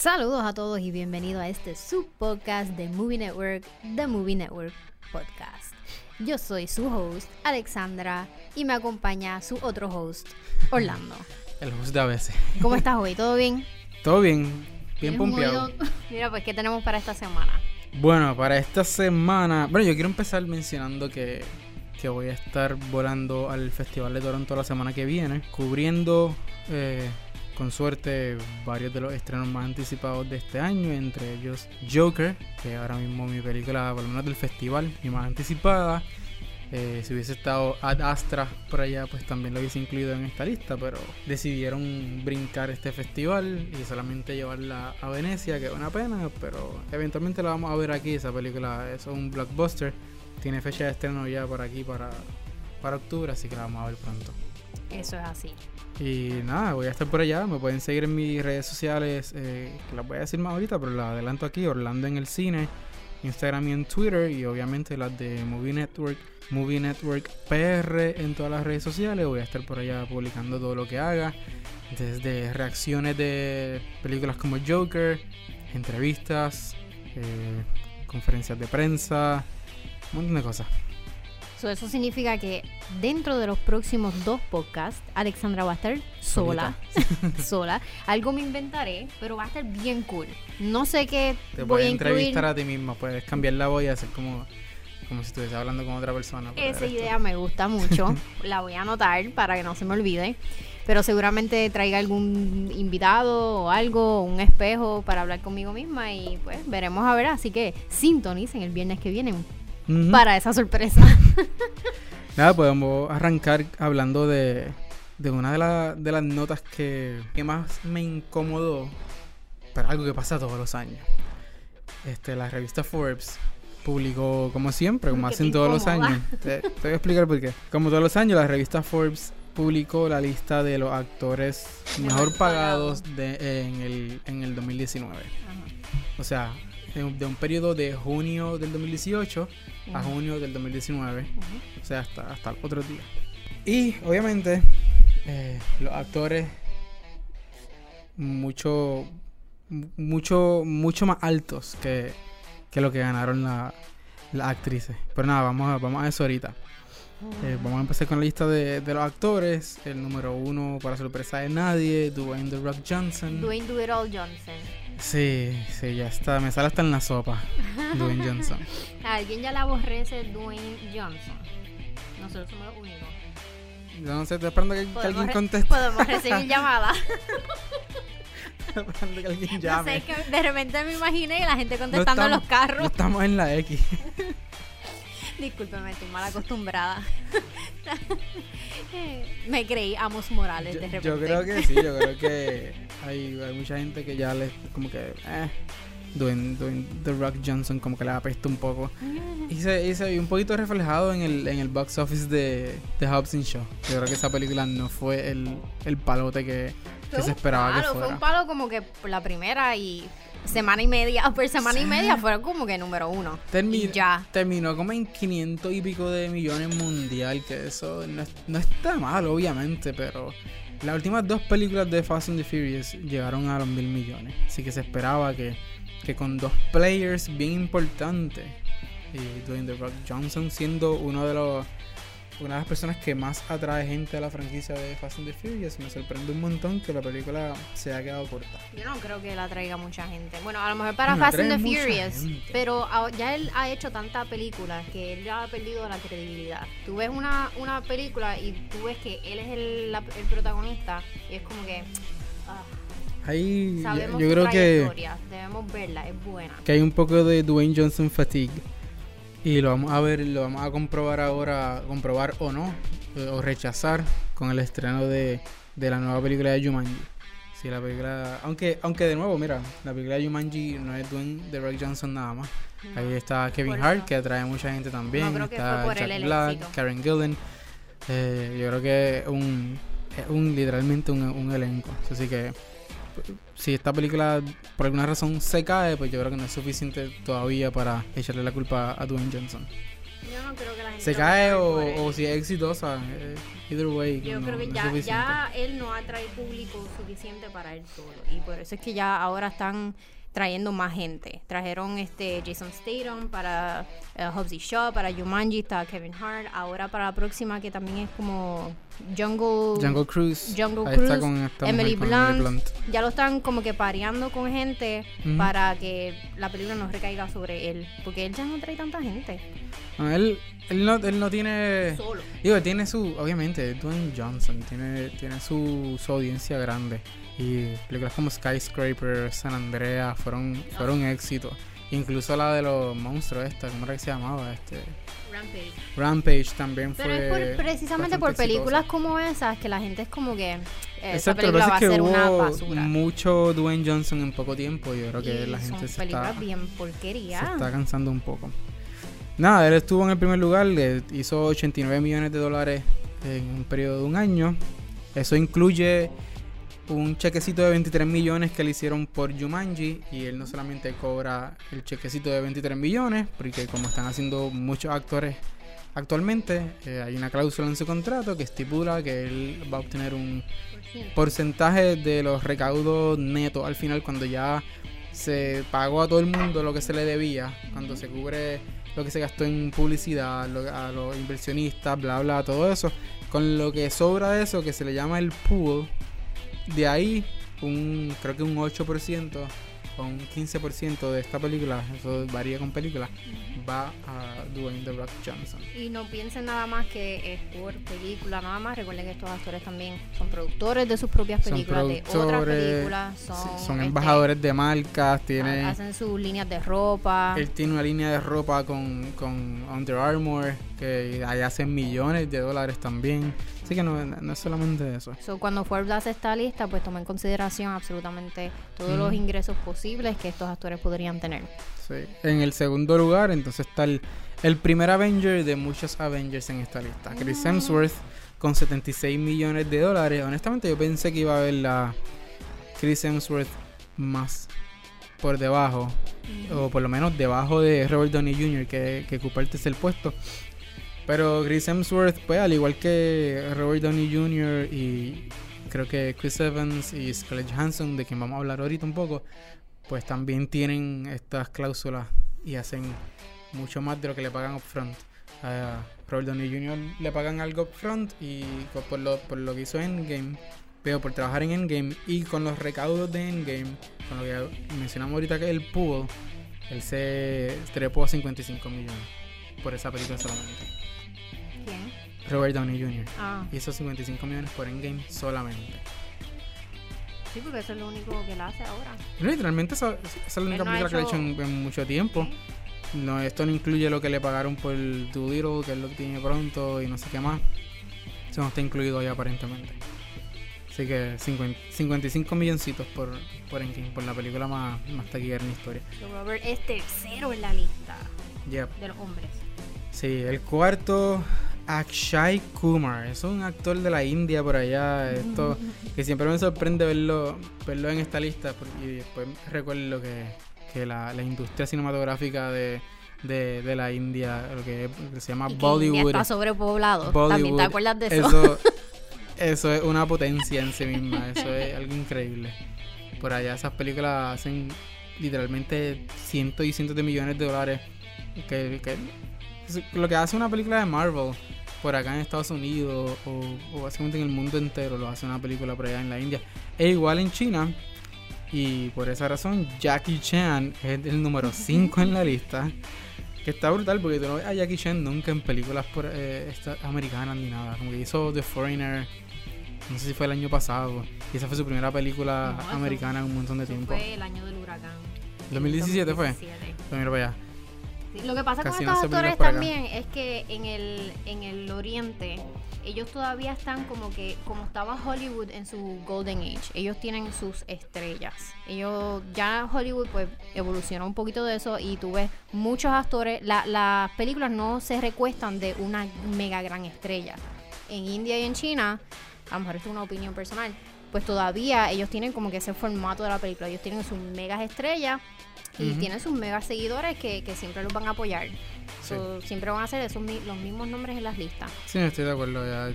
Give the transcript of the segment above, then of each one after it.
Saludos a todos y bienvenido a este subpodcast de Movie Network, The Movie Network Podcast. Yo soy su host, Alexandra, y me acompaña su otro host, Orlando. El host de a veces. ¿Cómo estás hoy? ¿Todo bien? Todo bien, bien ¿Tienes un pompeado. Mira, pues, ¿qué tenemos para esta semana? Bueno, para esta semana. Bueno, yo quiero empezar mencionando que, que voy a estar volando al Festival de Toronto la semana que viene, cubriendo, eh, con suerte, varios de los estrenos más anticipados de este año, entre ellos Joker, que ahora mismo mi película, por lo menos del festival, mi más anticipada. Eh, si hubiese estado Ad Astra por allá, pues también lo hubiese incluido en esta lista, pero decidieron brincar este festival y solamente llevarla a Venecia, que es una pena, pero eventualmente la vamos a ver aquí. Esa película es un blockbuster, tiene fecha de estreno ya por aquí para, para octubre, así que la vamos a ver pronto. Eso es así. Y nada, voy a estar por allá. Me pueden seguir en mis redes sociales, eh, que las voy a decir más ahorita, pero las adelanto aquí: Orlando en el cine, Instagram y en Twitter, y obviamente las de Movie Network, Movie Network PR en todas las redes sociales. Voy a estar por allá publicando todo lo que haga, desde reacciones de películas como Joker, entrevistas, eh, conferencias de prensa, un montón de cosas. So, eso significa que dentro de los próximos dos podcasts, Alexandra va a estar sola. sola. Algo me inventaré, pero va a estar bien cool. No sé qué Te voy a puedes incluir. entrevistar a ti misma, puedes cambiar la voz y hacer como, como si estuviese hablando con otra persona. Esa idea me gusta mucho. La voy a anotar para que no se me olvide. Pero seguramente traiga algún invitado o algo, un espejo para hablar conmigo misma y pues veremos a ver. Así que sintonicen el viernes que viene Para esa sorpresa. Nada, podemos arrancar hablando de, de una de, la- de las notas que, que más me incomodó, pero algo que pasa todos los años. Este, la revista Forbes publicó, como siempre, como ¿Por qué hacen todos los años. Te, te voy a explicar por qué. Como todos los años, la revista Forbes publicó la lista de los actores Mejor pagados de, en, el, en el 2019. O sea, de un, de un periodo de junio del 2018 a junio del 2019. Ujú. O sea, hasta, hasta el otro día. Y obviamente, eh, los actores mucho, mucho, mucho más altos que, que lo que ganaron la- las actrices. Pero nada, vamos a, vamos a eso ahorita. Eh, vamos a empezar con la lista de, de los actores. El número uno, para sorpresa de nadie, Dwayne The Rock Johnson. Dwayne Do It All Johnson. Sí, sí, ya está. Me sale hasta en la sopa. Dwayne Johnson. Alguien ya le aborrece Dwayne Johnson. Nosotros somos los únicos. Yo no sé, estoy esperando que, que alguien conteste. Podemos recibir llamadas. Esperando que alguien No llame. sé, que de repente me imaginé la gente No contestando en los estamos- carros. No estamos en la X. Discúlpeme, estoy mal acostumbrada. me creí Amos Morales Yo, de repente. yo creo que sí, yo creo que hay, hay mucha gente que ya le como que eh, Dwayne, Dwayne The Rock Johnson como que le apesta un poco. Y se, y se vio un poquito reflejado en el, en el box office de, de Hobbs Shaw. Yo creo que esa película no fue el, el palote que, que se esperaba palo, que Fue fuera. un palo como que la primera y semana y media, por semana y media fueron como que número uno. Y ya. Terminó como en 500 y pico de millones mundial, que eso no, no está mal, obviamente, pero las últimas dos películas de Fast and the Furious llegaron a los mil millones. Así que se esperaba que, que con dos players bien importantes, y Dwayne The Rock Johnson siendo uno de los una de las personas que más atrae gente a la franquicia de Fast and the Furious, me sorprende un montón que la película se haya quedado corta. Yo no creo que la traiga mucha gente. Bueno, a lo mejor para Bueno, Fast and the Furious. gente. Pero ya él ha hecho tanta película que él ya ha perdido la credibilidad. Tú ves una, una película y tú ves que él es el, la- el protagonista y es como que ah, Ahí sabemos yo creo que debemos verla, es buena. que hay un poco de Dwayne Johnson fatigue. Y lo vamos a ver, lo vamos a comprobar ahora, comprobar o no, eh, o rechazar con el estreno de, de la nueva película de Jumanji. Sí, la película, aunque, aunque de nuevo, mira, la película de Jumanji no es Dwayne The Rock Johnson nada más. Ahí está Kevin Hart, que atrae mucha gente también. No, está Jack el Black. Karen Gillan. Eh, yo creo que es un, un literalmente un, un elenco. Así que si esta película por alguna razón se cae, pues yo creo que no es suficiente todavía para echarle la culpa a Dwayne Johnson. Yo no creo que la gente se cae o si es exitosa. eh, either way. Yo no- creo que no ya, ya él no atrae público suficiente para él solo. Y por eso es que ya ahora están trayendo más gente. Trajeron este Jason Statham para eh, Hobbs y Shaw, para Jumanji está Kevin Hart. Ahora para la próxima que también es como Jungle, Jungle Cruise. Jungle ahí Cruise, está con esta Emily con Blunt. Ya lo están como que pareando con gente para que la película no recaiga sobre él. Porque él ya no trae tanta gente. No, él, él, no, él no tiene. Solo. Digo, tiene su. Obviamente, Dwayne Johnson tiene, tiene su, su audiencia grande. Y películas como Skyscraper, San Andreas fueron, fueron éxitos. Incluso la de los monstruos, esta, ¿cómo era que se llamaba? Este, Rampage. Rampage también Pero fue. es por- precisamente por películas exitosa. como esas que la gente es como que eh, esa película va a es que ser una basura. mucho Dwayne Johnson en poco tiempo. Yo creo que Y la gente son se películas está, bien se porquería. está cansando un poco. Nada, él estuvo en el primer lugar, hizo 89 millones de dólares en un periodo de un año. Eso incluye un chequecito de 23 millones que le hicieron por Jumanji y él no solamente cobra el chequecito de 23 millones, porque como están haciendo muchos actores actualmente, eh, hay una cláusula en su contrato que estipula que él va a obtener un porcentaje de los recaudos netos al final cuando ya se pagó a todo el mundo lo que se le debía, cuando se cubre lo que se gastó en publicidad, lo- a los inversionistas, bla, bla, todo eso, con lo que sobra de eso, que se le llama el pool, de ahí, un, creo que un 8% o un 15% de esta película, eso varía con película, va a Dwayne The Rock Johnson. Y no piensen nada más que es por película, nada más. Recuerden que estos actores también son productores de sus propias Son películas, de otras películas, sí, son, son este, embajadores de marcas, tiene... hacen sus líneas de ropa. Él tiene una línea de ropa con, con Under Armour que ahí hacen millones de dólares también. Así que no, no es solamente eso. So, cuando Forbes hace esta lista, pues toma en consideración absolutamente todos los Mm. ingresos posibles que estos actores podrían tener. Sí. En el segundo lugar, entonces está el, el primer Avenger de muchos Avengers en esta lista. Chris Ah. Hemsworth con 76 millones de dólares. Honestamente, yo pensé que iba a haber la Chris Hemsworth más por debajo, o por lo menos debajo de Robert Downey Jr., que, que ocupa el tercer puesto. Pero Chris Hemsworth, pues al igual que Robert Downey Jr. y creo que Chris Evans y Scarlett Johansson, de quien vamos a hablar ahorita un poco, pues también tienen estas cláusulas y hacen mucho más de lo que le pagan upfront. A Robert Downey Jr. le pagan algo upfront y co- por lo, por lo que hizo Endgame, pero por trabajar en Endgame y con los recaudos de Endgame, con lo que mencionamos ahorita que el pool, él se trepó a 55 millones por esa película solamente. ¿Quién? Robert Downey Jr. Ah, hizo 55 millones por Endgame solamente. sí, porque eso es lo único que él hace ahora. Literalmente esa, esa es la única no ha película que le he hecho hecho- en, en mucho tiempo. No, esto no incluye lo que le pagaron por Doolittle, que es lo que tiene pronto y no sé qué más. Eso no está incluido ahí aparentemente. Así que 50 55 milloncitos por, por Endgame, por la película más, más taquillera en la historia. Robert es tercero en la lista Yep. de los hombres. Sí, el cuarto, Akshay Kumar. Es un actor de la India por allá. Esto que siempre me sorprende verlo, verlo en esta lista. porque- Y después recuerdo que, que la, la industria cinematográfica de, de, de la India, lo que, se llama Y que Bollywood. India está sobrepoblado. También Bollywood, te acuerdas de eso. Eso, eso es una potencia en sí misma. Eso es algo increíble. Por allá esas películas hacen literalmente cientos y cientos de millones de dólares. Que, que- lo que hace una película de Marvel por acá en Estados Unidos o, o básicamente en el mundo entero lo hace una película por allá en la India. E igual en China. Y por esa razón Jackie Chan es el número 5 en la lista. Que está brutal porque tú no ves a Jackie Chan nunca en películas por, eh, americanas ni nada. Como que hizo The Foreigner, no sé si fue el año pasado. Y esa fue su primera película No, americana en un montón de tiempo. fue el año del huracán. 2017 fue. 2017. Pues mira para allá. Sí, Lo que pasa Casi con estos actores también es que en el, en el oriente ellos todavía están como que como estaba Hollywood en su golden age ellos tienen sus estrellas. Ellos ya Hollywood pues evolucionó un poquito de eso y tú ves muchos actores la- las películas no se recuestan de una mega gran estrella. En India y en China a lo mejor esto es una opinión personal pues todavía ellos tienen como que ese formato de la película ellos tienen sus megas estrellas y Ujú. tienen sus mega seguidores que, que siempre los van a apoyar. Sí. So, siempre van a ser esos los mismos nombres en las listas. Sí, estoy de acuerdo. Ya,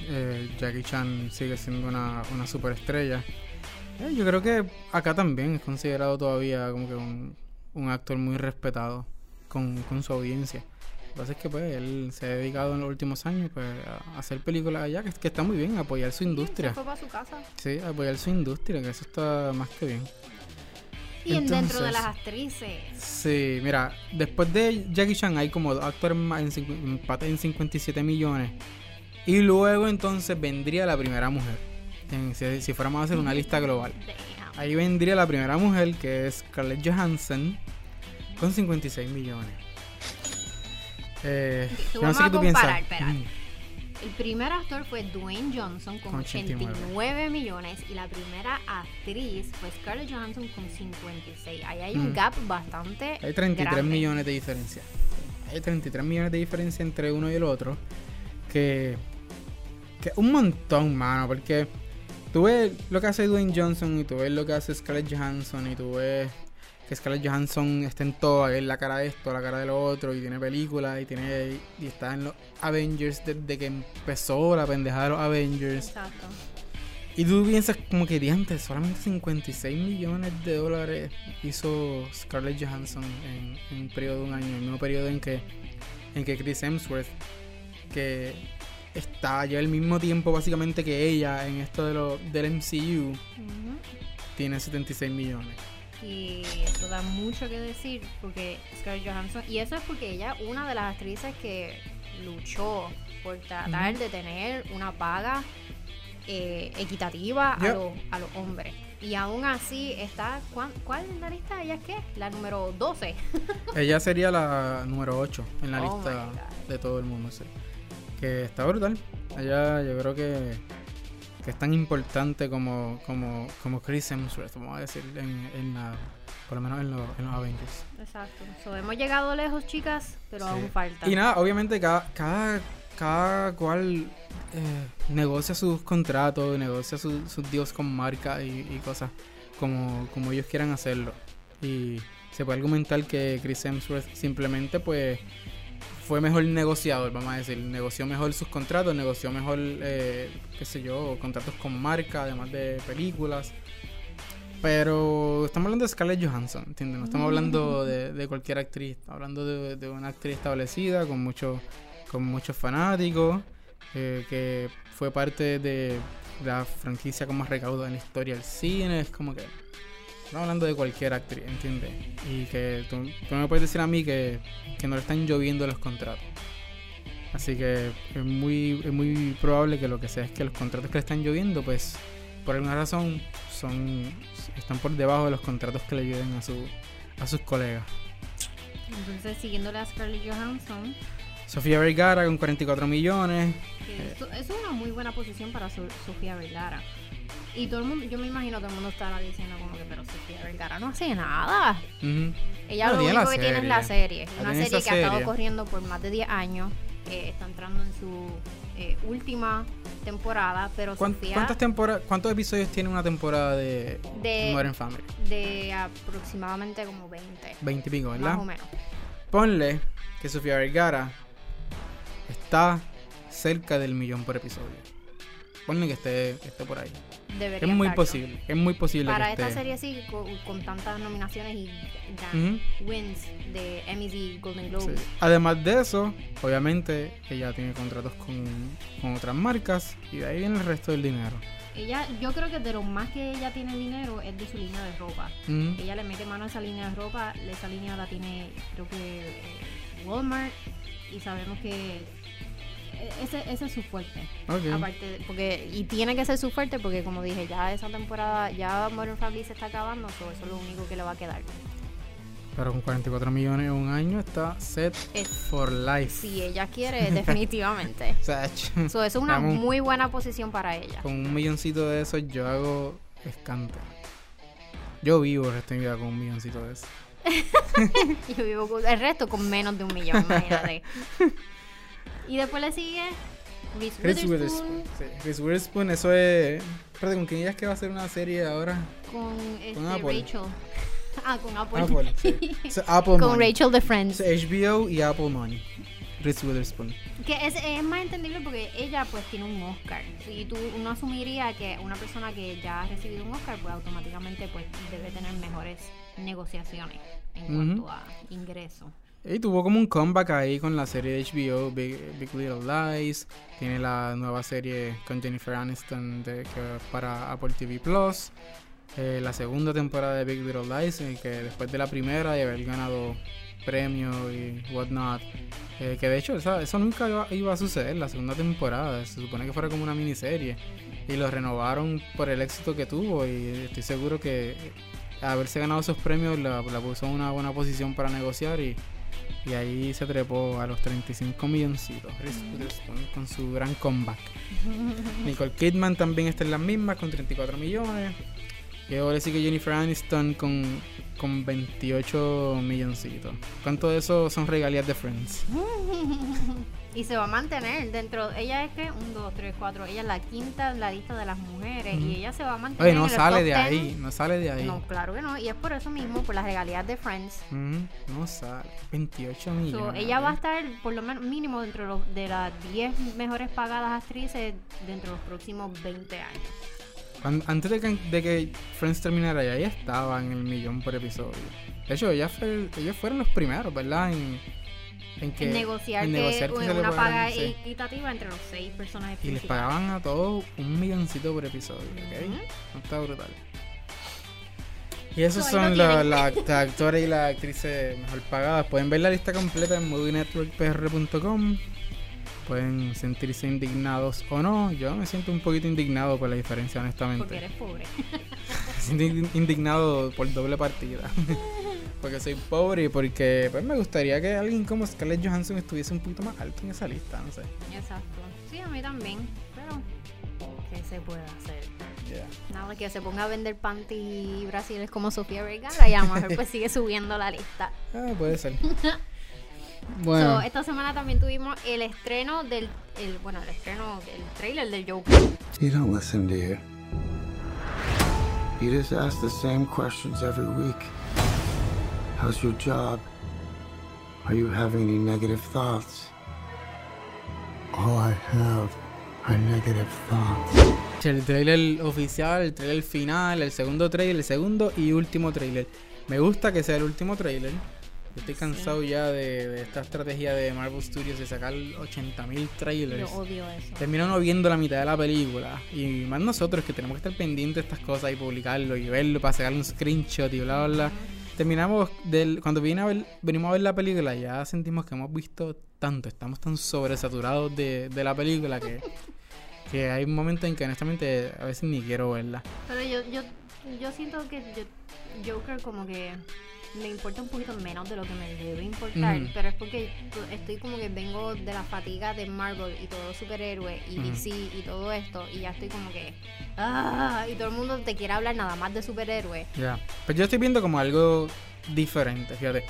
eh, Jackie Chan sigue siendo una, una superestrella. Eh, yo creo que acá también es considerado todavía como que un, un actor muy respetado con, con su audiencia. Lo que pasa es que pues, él se ha dedicado en los últimos años pues, a hacer películas allá, que, que está muy bien, apoyar su industria. se fue para su casa. Sí, apoyar su industria, que eso está más que bien. Y en dentro de Entonces- las actrices. Sí, mira, después de Jackie Chan hay como dos actores más en, empate en 57 millones. Y luego entonces vendría la primera mujer. En- si, si fuéramos a hacer una lista global. Ahí vendría la primera mujer, que es Scarlett Johansson, con 56 millones. Eh, yo no sé qué tú piensas. comparar, espera. El primer actor fue Dwayne Johnson con Con 89. 89 millones y la primera actriz fue Scarlett Johansson con 56. Ahí hay un Mm. gap bastante Hay 33 grande. millones de diferencia. Hay 33 millones de diferencia entre uno y el otro. Que. Que un montón, mano. Porque tú ves lo que hace Dwayne Johnson y tú ves lo que hace Scarlett Johansson y tú ves que Scarlett Johansson está en todo, es la cara de esto, la cara de lo otro, y tiene películas, y tiene y está en los Avengers desde que empezó la pendejada de los Avengers. Exacto. Y tú piensas como que diantes, solamente 56 millones de dólares hizo Scarlett Johansson en, en un periodo de un año, el mismo periodo en que, en que Chris Hemsworth, que está ya el mismo tiempo básicamente que ella en esto de lo, del MCU, Ujú. tiene 76 millones. Y eso da mucho que decir porque Scarlett Johansson, y eso es porque ella es una de las actrices que luchó por tratar de tener una paga eh, equitativa a, los, a los hombres. Y aún así está, ¿cuán- ¿cuál es la lista? ¿Ella es qué? La número 12. Ella sería la número 8 en la Oh lista de todo el mundo, sí. Que está brutal. Ella yo creo que, que es tan importante como, como, como Chris Hemsworth, vamos a decir, en, en la, por lo menos en, los- en los Avengers. Exacto. So, hemos llegado lejos, chicas, pero Sí. aún falta. Y nada, obviamente cada, cada, cada cual eh, negocia sus contratos, negocia su- sus deals con marcas y, y cosas como, como ellos quieran hacerlo. Y se puede argumentar que Chris Hemsworth simplemente pues fue mejor negociador, vamos a decir, negoció mejor sus contratos, negoció mejor, eh, qué sé yo, contratos con marca, además de películas. Pero estamos hablando de Scarlett Johansson, ¿entiendes? No estamos hablando de, de cualquier actriz, estamos hablando de, de una actriz establecida con muchos con muchos fanáticos, eh, que fue parte de la franquicia con más recaudo en la historia del cine. Es como que estamos hablando de cualquier actriz, ¿entiendes? Y que tú, tú no me puedes decir a mí que, que no le están lloviendo los contratos. Así que es muy, es muy probable que lo que sea es que los contratos que le están lloviendo, pues por alguna razón son están por debajo de los contratos que le llueven a, su, a sus colegas. Entonces, siguiéndole a Scarlett Johansson, Sofía Vergara con 44 millones. Eh. eso, es una muy buena posición para Sofía Vergara. Y todo el mundo, yo me imagino todo el mundo estará diciendo como que, pero Sofía Vergara no hace nada. Ella lo único que tiene es la serie. Ya Una serie que ha estado corriendo por más de 10 años. que está entrando en su eh, última temporada. Pero ¿Cuán- Sofía, ¿Cuántas temporadas, cuántos episodios tiene una temporada de, De- Modern Family? de aproximadamente como 20. 20 y pico, Más ¿verdad? o menos. Ponle que Sofía Vergara está cerca del millón por episodio. Ponle que esté, que esté por ahí. Debería Es muy posible, es muy posible Para que esta esté. serie sí, con, con tantas nominaciones y wins de Emmys y Golden Sí. Globes. Además de eso, obviamente ella tiene contratos con, con otras marcas y de ahí viene el resto del dinero. Ella, yo creo que de lo más que ella tiene dinero es de su línea de ropa. Ella le mete mano a esa línea de ropa, esa línea la tiene creo que eh, Walmart y sabemos que ese, ese es su fuerte. Ok. Aparte, porque y tiene que ser su fuerte porque como dije, ya esa temporada, ya Modern Family se está acabando, so eso es lo único que le va a quedar. Pero con 44 millones en un año está set Es- for life. Si ella quiere, definitivamente. So, eso es una Vamos. muy buena posición para ella. con un milloncito de esos yo hago escante. Yo vivo el resto de mi vida con un milloncito de esos. Yo vivo el resto con menos de un millón, imagínate. Y después le sigue Reese Chris Witherspoon. Sí, Chris Witherspoon, eso es. Espérate, ¿con quién ella es que va a hacer una serie ahora? con este, Apple. Rachel. Ah, con Apple. Apple, sí. So, Apple con Money. Rachel de Friends. So, HBO y Apple Money. Reese Witherspoon. Que es, es más entendible porque ella pues tiene un Oscar. Y tú uno asumiría que una persona que ya ha recibido un Oscar pues automáticamente pues debe tener mejores negociaciones en cuanto a ingresos. Y tuvo como un comeback ahí con la serie de HBO Big, Big Little Lies. Tiene la nueva serie con Jennifer Aniston que para Apple TV Plus. Eh, la segunda temporada de Big Little Lies, eh, que después de la primera y haber ganado premios y whatnot. eh, que de hecho eso nunca iba, iba a suceder, la segunda temporada. Se supone que fuera como una miniserie. Y lo renovaron por el éxito que tuvo. Y estoy seguro que haberse ganado esos premios la, la puso en una buena posición para negociar. Y, y ahí se trepó a los 35 milloncitos. Witherspoon con su gran comeback. Nicole Kidman también está en las mismas con 34 millones. Y ahora sí que Jennifer Aniston con, con 28 milloncitos. ¿Cuánto de eso son regalías de Friends? y se va a mantener dentro. Ella es que, un, dos, tres, cuatro. Ella es la quinta en la lista de las mujeres. Y ella se va a mantener. Oye, no en sale de 10. ahí, no sale de ahí. No, claro que no. Y es por eso mismo, por las regalías de Friends. No sale. 28 So, millones. ella va a estar por lo menos mínimo dentro de, los- de las 10 mejores pagadas actrices dentro de los próximos 20 años. Antes de que, de que Friends terminara, ya ella estaba en el millón por episodio. De hecho, ella fue, ellos fueron los primeros, ¿verdad? En, en que en negociar, en que, negociar que una paga sí. equitativa entre los seis personajes Y les pagaban a todos un milloncito por episodio, ¿ok? Ujú. No está brutal. Y esos son lo la- tienen. la- las actores y las actrices mejor pagadas. Pueden ver la lista completa en movienetworkpr.com. Pueden sentirse indignados o no. Yo me siento un poquito indignado por la diferencia, honestamente. Porque eres pobre. Me siento in- indignado por doble partida. porque soy pobre y porque pues, me gustaría que alguien como Scarlett Johansson estuviese un poquito más alto en esa lista, no sé. Exacto. Sí, a mí también. Pero, ¿qué se puede hacer? Nada, que se ponga a vender panty brasiles como Sofía Vergara y a lo mejor pues sigue subiendo la lista. Ah, puede ser. bueno, So, esta semana también tuvimos el estreno del, el, bueno, el estreno, el trailer del Joker. You don't listen, you? You just ask the same questions every week. How's your job? Are you having any negative thoughts? All I have are negative thoughts. el trailer oficial, el trailer final, el segundo trailer, el segundo y último trailer. Me gusta que sea el último trailer. Yo estoy cansado ya de, de esta estrategia de Marvel Studios de sacar 80.000 trailers. Yo odio eso. Termina uno viendo la mitad de la película. Y más nosotros que tenemos que estar pendientes de estas cosas y publicarlo y verlo para sacarle un screenshot y bla bla bla. Terminamos del. Cuando vine a ver, venimos a ver la película, ya sentimos que hemos visto tanto, estamos tan sobresaturados de, de la película que, que hay un momento en que honestamente a veces ni quiero verla. Pero yo, yo, yo siento que yo- Joker como que me importa un poquito menos de lo que me debe importar. Ujú. Pero es porque to- estoy como que vengo de la fatiga de Marvel y todo superhéroe y Ujú. DC y todo esto. Y ya estoy como que... Ah, y todo el mundo te quiere hablar nada más de superhéroes. Ya. Pues yo estoy viendo como algo diferente, fíjate.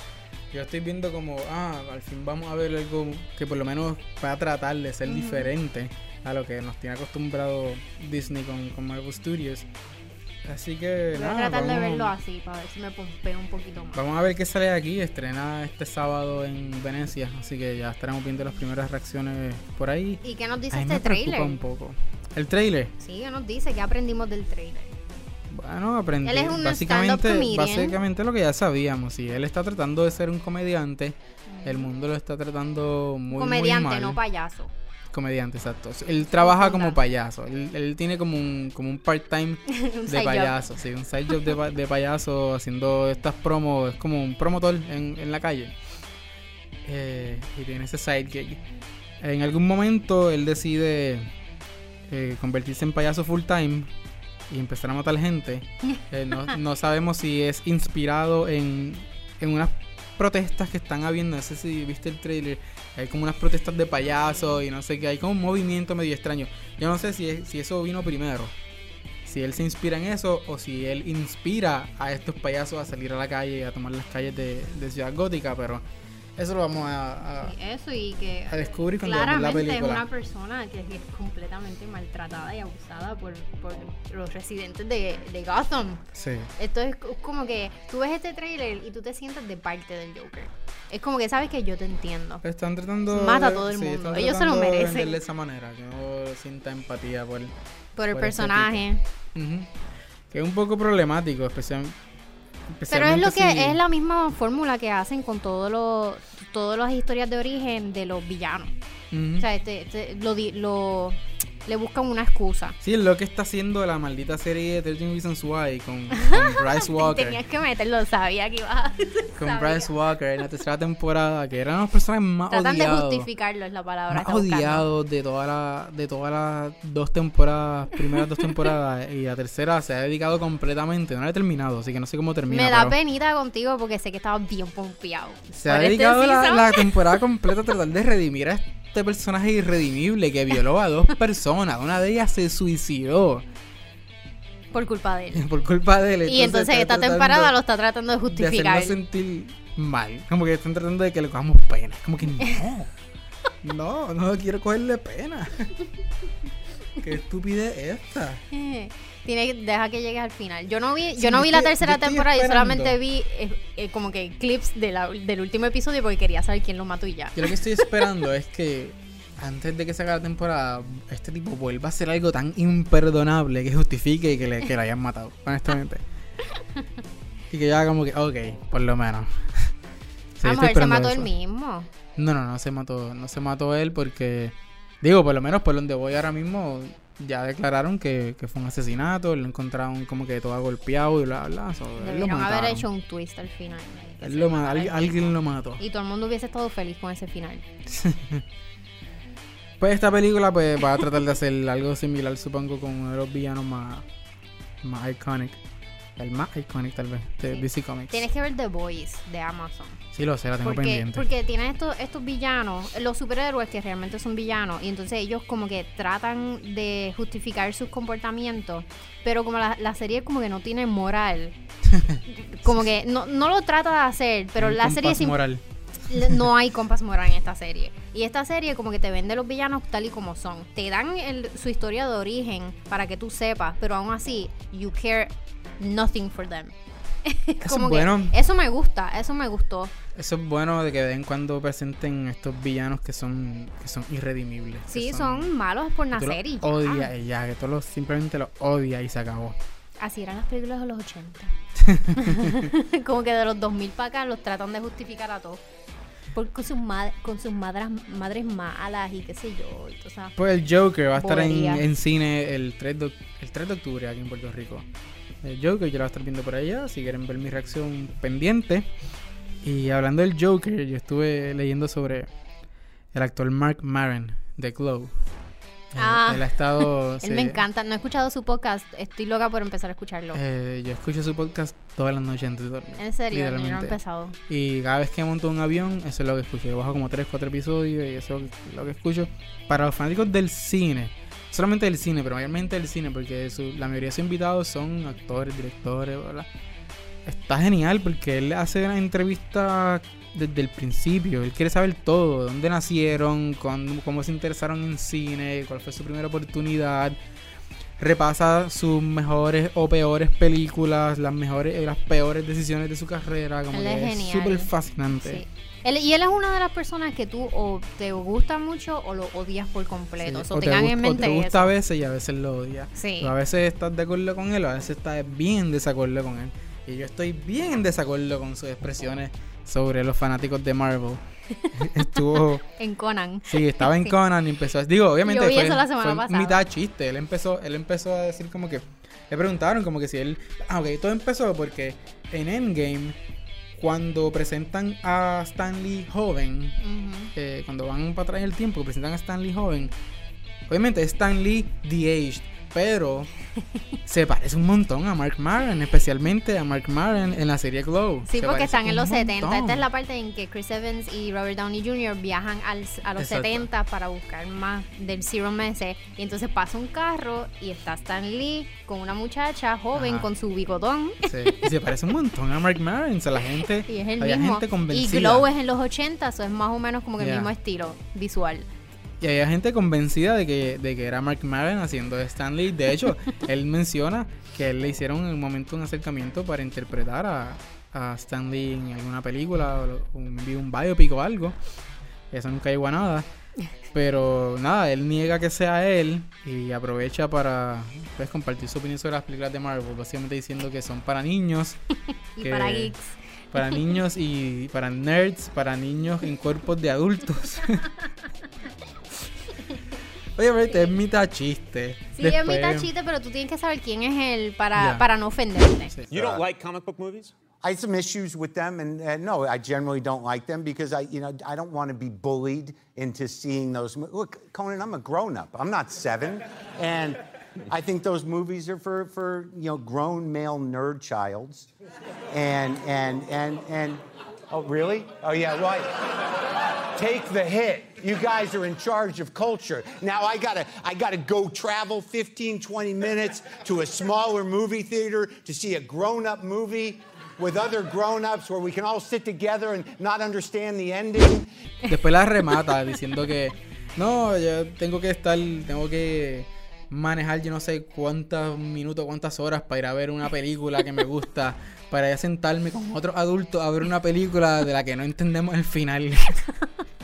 Yo estoy viendo como, ah, al fin vamos a ver algo que por lo menos va a tratar de ser Ujú. diferente a lo que nos tiene acostumbrado Disney con, con Marvel Studios. Así que Voy a tratar de verlo así para ver si me pompeo un poquito más. Vamos a ver qué sale aquí. Estrena este sábado en Venecia. Así que ya estaremos viendo las primeras reacciones por ahí. ¿Y qué nos dice A este me trailer? un poco. El trailer. Sí, ¿qué nos dice? ¿Qué aprendimos del trailer? Bueno, aprendí. Él es un básicamente, básicamente lo que ya sabíamos. Si él está tratando de ser un comediante, el mundo lo está tratando muy, Comediante, muy mal. no payaso. Comediante, exacto. Él trabaja como payaso. Él, él tiene como un, como un part-time de job. payaso, sí, un side job de, pa- de payaso haciendo estas promos, es como un promotor en, en la calle. Eh, y tiene ese side gig. En algún momento él decide eh, convertirse en payaso full time y empezar a matar gente. Eh, no, no sabemos si es inspirado en, en unas protestas que están habiendo. No sé si viste el trailer. Hay como unas protestas de payasos y no sé qué. Hay como un movimiento medio extraño. Yo no sé si, si eso vino primero. Si él se inspira en eso o si él inspira a estos payasos a salir a la calle y a tomar las calles de, de Ciudad Gótica. Pero Eso lo vamos a, a- Y eso y que a descubrir cuando veamos la claramente es película. una persona que es completamente maltratada y abusada por, por los residentes de, de Gotham. Sí. Esto es co- como que tú ves este trailer y tú te sientas de parte del Joker. Es como que sabes que yo te entiendo. Están tratando. Mata a todo el sí, mundo. Ellos se lo merecen. de esa manera, que no sienta empatía por. Por el por este personaje. Que es un poco problemático, especial- Pero es lo que si- es la misma fórmula que hacen con todos los todas las historias de origen de los villanos. O sea, este, este- lo, lo le buscan una excusa. Sí, es lo que está haciendo la maldita serie de 13 Reasons Why con, con Bryce Walker. Tenías que meterlo, sabía que ibas a con sabía. Bryce Walker en la tercera temporada, que eran los personajes más Tratan de odiados. justificarlo, es la palabra. Más odiados de todas las de todas las dos temporadas, primeras dos temporadas y la tercera se ha dedicado completamente, no la he terminado, así que no sé cómo termina. Me da pero penita contigo porque sé que estabas bien pompeado. se ha este dedicado la, la temporada completa a tratar de redimir a este personaje irredimible que violó a dos personas, una de ellas se suicidó Por culpa de él. por culpa de él. Y entonces está esta temporada lo está tratando de de justificar. hacernos sentir mal. Como que están tratando de que le cojamos pena. Como que no. No, no quiero cogerle pena. Qué estupidez esta. Tiene deja que llegue al final. Yo no vi, Sí, yo no yo vi la tercera yo temporada, yo esperando. solamente vi eh, eh, como que clips de la- del último episodio porque quería saber quién lo mató y ya. Yo lo que estoy esperando es que antes de que se acabe la temporada, este tipo vuelva a hacer algo tan imperdonable que justifique que le, que le hayan matado, honestamente. Y que ya como que, ok, por lo menos. Sí, a lo estoy mejor se mató eso. él mismo. No, no, no se mató, no se mató él porque, digo, por lo menos por donde voy ahora mismo, ya declararon que, que fue un asesinato, lo encontraron como que todo golpeado y bla, bla, so, él lo haber hecho un twist al final. Él lo al- alguien lo mató. Y todo el mundo hubiese estado feliz con ese final. Pues esta película pues va a tratar de hacer algo similar, supongo, con uno de los villanos más, más iconic. El más iconic tal vez, de Sí. DC Comics. Tienes que ver The Boys de Amazon. Sí, lo sé, la tengo Porque, pendiente. porque tienen estos, estos villanos, los superhéroes que realmente son villanos, y entonces ellos como que tratan de justificar sus comportamientos, pero como la, la serie como que no tiene moral, como que no, no lo trata de hacer, pero la serie sim- moral. no hay compás moral en esta serie. Y esta serie como que te vende los villanos tal y como son. Te dan el- su historia de origen para que tú sepas, pero aún así, you care nothing for them. Eso como es que bueno. eso me gusta, eso me gustó. Eso es bueno de que de vez en cuando presenten estos villanos que son que son irredimibles. Sí, son, malos por nacer y ya. odias y ya, que tú los, simplemente los odias y se acabó. Así eran las películas de los 80. Como que de los 2000 para acá los tratan de justificar a todos. Por, con sus, con sus madres, madres malas y qué sé yo. y Pues el Joker va a estar en, cine el 3, de, el 3 de octubre aquí en Puerto Rico. El Joker yo lo voy a estar viendo por allá. Si quieren ver mi reacción pendiente. Y hablando del Joker, yo estuve leyendo sobre el actor Mark Maron de Glow. Ah. él ha estado. Él sí, me encanta. No he escuchado su podcast. Estoy loca por empezar a escucharlo. eh, yo escucho su podcast todas las noches antes de dormir. en serio, yo no he literalmente. empezado. Y cada vez que monto un avión, eso es lo que escucho. Yo bajo como 3, 4 episodios y eso es lo que escucho. Para los fanáticos del cine, solamente del cine, pero mayormente del cine, porque su- la mayoría de sus invitados son actores, directores, bla. Está genial porque él hace una entrevista desde el principio. Él quiere saber todo: dónde nacieron, cuándo- cómo se interesaron en cine, cuál fue su primera oportunidad. Repasa sus mejores o peores películas, las mejores y las peores decisiones de su carrera. Como Él que es súper fascinante. Sí. Él- y él es una de las personas que tú o te gusta mucho o lo odias por completo. Sí, So, o, te en o mente te gusta eso. a veces y a veces lo odias. Sí. A veces estás de acuerdo con él, a veces estás bien en desacuerdo con él. Y yo estoy bien en desacuerdo con sus expresiones sobre los fanáticos de Marvel. Estuvo. En Conan. Sí, estaba en Sí. Conan y empezó a. Digo, obviamente Yo vi fue, eso la semana fue pasada. mitad chiste. Él empezó, él empezó a decir como que. Le preguntaron como que si él. Ah, ok, todo empezó porque en Endgame, cuando presentan a Stanley joven, eh, cuando van para atrás en el tiempo, que presentan a Stanley joven, obviamente es Stanley The Aged, pero se parece un montón a Mark Maron, especialmente a Mark Maron en la serie Glow. Sí, Se porque están en los 70. Esta montón. es la parte en que Chris Evans y Robert Downey Jr. viajan al, a los Exacto. 70 para buscar más del Zero Messe. Y entonces pasa un carro y está Stan Lee con una muchacha joven Ajá. con su bigotón. Sí, y se parece un montón a Mark Maron. O sea, la gente, Y es el había mismo. gente Y convencida. Glow es en los 80, eso es más o menos como que el mismo estilo visual. Y había gente convencida de que, de que era Mark Maron haciendo de Stan Lee. De hecho, él menciona que él le hicieron en un momento un acercamiento para interpretar a, a Stan Lee en alguna película o un, un biopic o algo. Eso nunca llegó a nada. Pero nada, él niega que sea él y aprovecha para pues, compartir su opinión sobre las películas de Marvel, básicamente diciendo que son para niños, Y Que- para geeks. para niños y para nerds, para niños en cuerpos de adultos. Oye, pero este es mitad chiste. Sí, es Después- mitad chiste, pero tú tienes que saber quién es él para, Ya. para no ofenderte. Sí. You don't like comic book movies? I have some issues with them, and uh, no, I generally don't like them because I, you know, I don't want to be bullied into seeing those. mo- Look, Conan, I'm a grown-up. I'm not seven, and I think those movies are for, for you know, grown male nerd childs, and and and and. Oh, really? Oh, yeah, right. Take the hit. You guys are in charge of culture. Now I gotta, I gotta go travel 15, 20 minutes to a smaller movie theater to see a grown-up movie with other grown-ups where we can all sit together and not understand the ending. Después la remata diciendo que no, yo tengo que estar, tengo que manejar yo no sé cuántos minutos, cuántas horas para ir a ver una película que me gusta, para ir a sentarme con otros adultos a ver una película de la que no entendemos el final.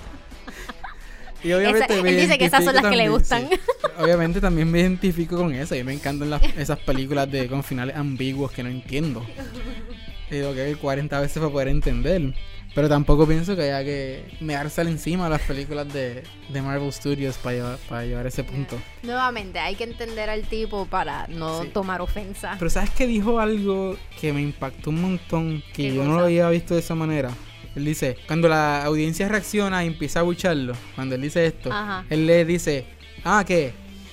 Y obviamente Esa- él dice que esas son las que le también, gustan. sí. Obviamente también me identifico con eso. Y me encantan las- esas películas de con finales ambiguos que no entiendo. Y tengo que ver 40 veces para poder entender. Pero tampoco pienso que haya que meársele encima a las películas de, de Marvel Studios para llevar, para llevar ese punto. Nuevamente, hay que entender al tipo para no Sí. tomar ofensa. Pero ¿sabes que dijo algo que me impactó un montón? Que ¿Qué yo no cosa? lo había visto de esa manera. Él dice, cuando la audiencia reacciona y empieza a bucharlo, cuando él dice esto, Ajá. él le dice, ah, ¿qué?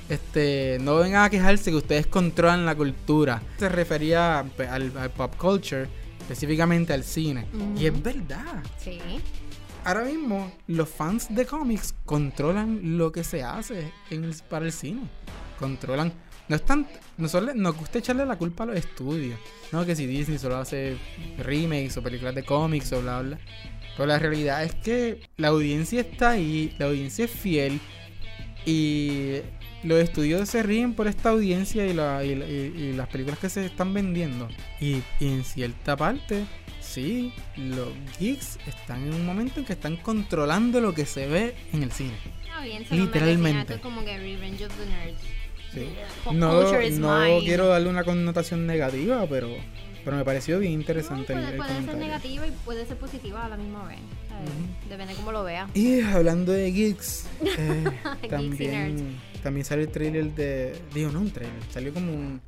Este, no vengan a quejarse que ustedes controlan la cultura. Se refería pues, al, al pop culture, específicamente al cine. Y es verdad. Sí. Ahora mismo, los fans de cómics controlan lo que se hace en el- para el cine. Controlan. No están. No solo, nos gusta echarle la culpa a los estudios. No, que si Disney solo hace remakes o películas de cómics o bla bla. Pero la realidad es que la audiencia está ahí, la audiencia es fiel. Y los estudios se ríen por esta audiencia y, la- y y- y las películas que se están vendiendo. Y, en cierta parte, sí, los geeks están en un momento en que están controlando lo que se ve en el cine. Bien, Literalmente. es como que Revenge of the Nerds. Sí. No, no quiero darle una connotación negativa, pero, pero me pareció bien interesante puede, el puede ser negativa y puede ser positiva a la misma vez. Depende cómo lo veas. Y hablando de geeks, eh, también, también salió el trailer de. Digo, no un trailer, salió como un,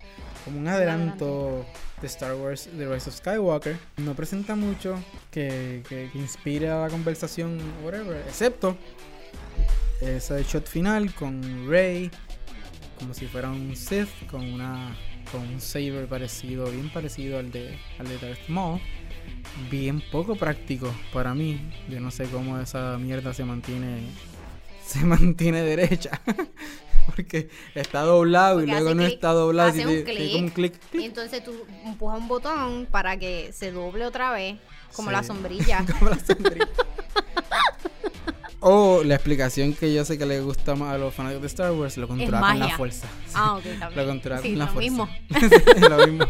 como un adelanto de Star Wars The Rise of Skywalker. No presenta mucho que, que, que inspire a la conversación, whatever, excepto ese shot final con Rey, como si fuera un Sith, con una con un saber parecido, bien parecido al de, al de Darth Maul bien poco práctico para mí. Yo no sé cómo esa mierda se mantiene se mantiene derecha. Porque está doblado Porque y luego no clic, está doblado. hace y un como un clic. Y entonces tú empujas un botón para que se doble otra vez, como Sí. la sombrilla. Como la sombrilla. O la explicación que yo sé que le gusta más a los fanáticos de Star Wars, lo controla con la fuerza. ah, ok, también. Lo controla sí, con la lo fuerza. mismo. Sí, lo mismo.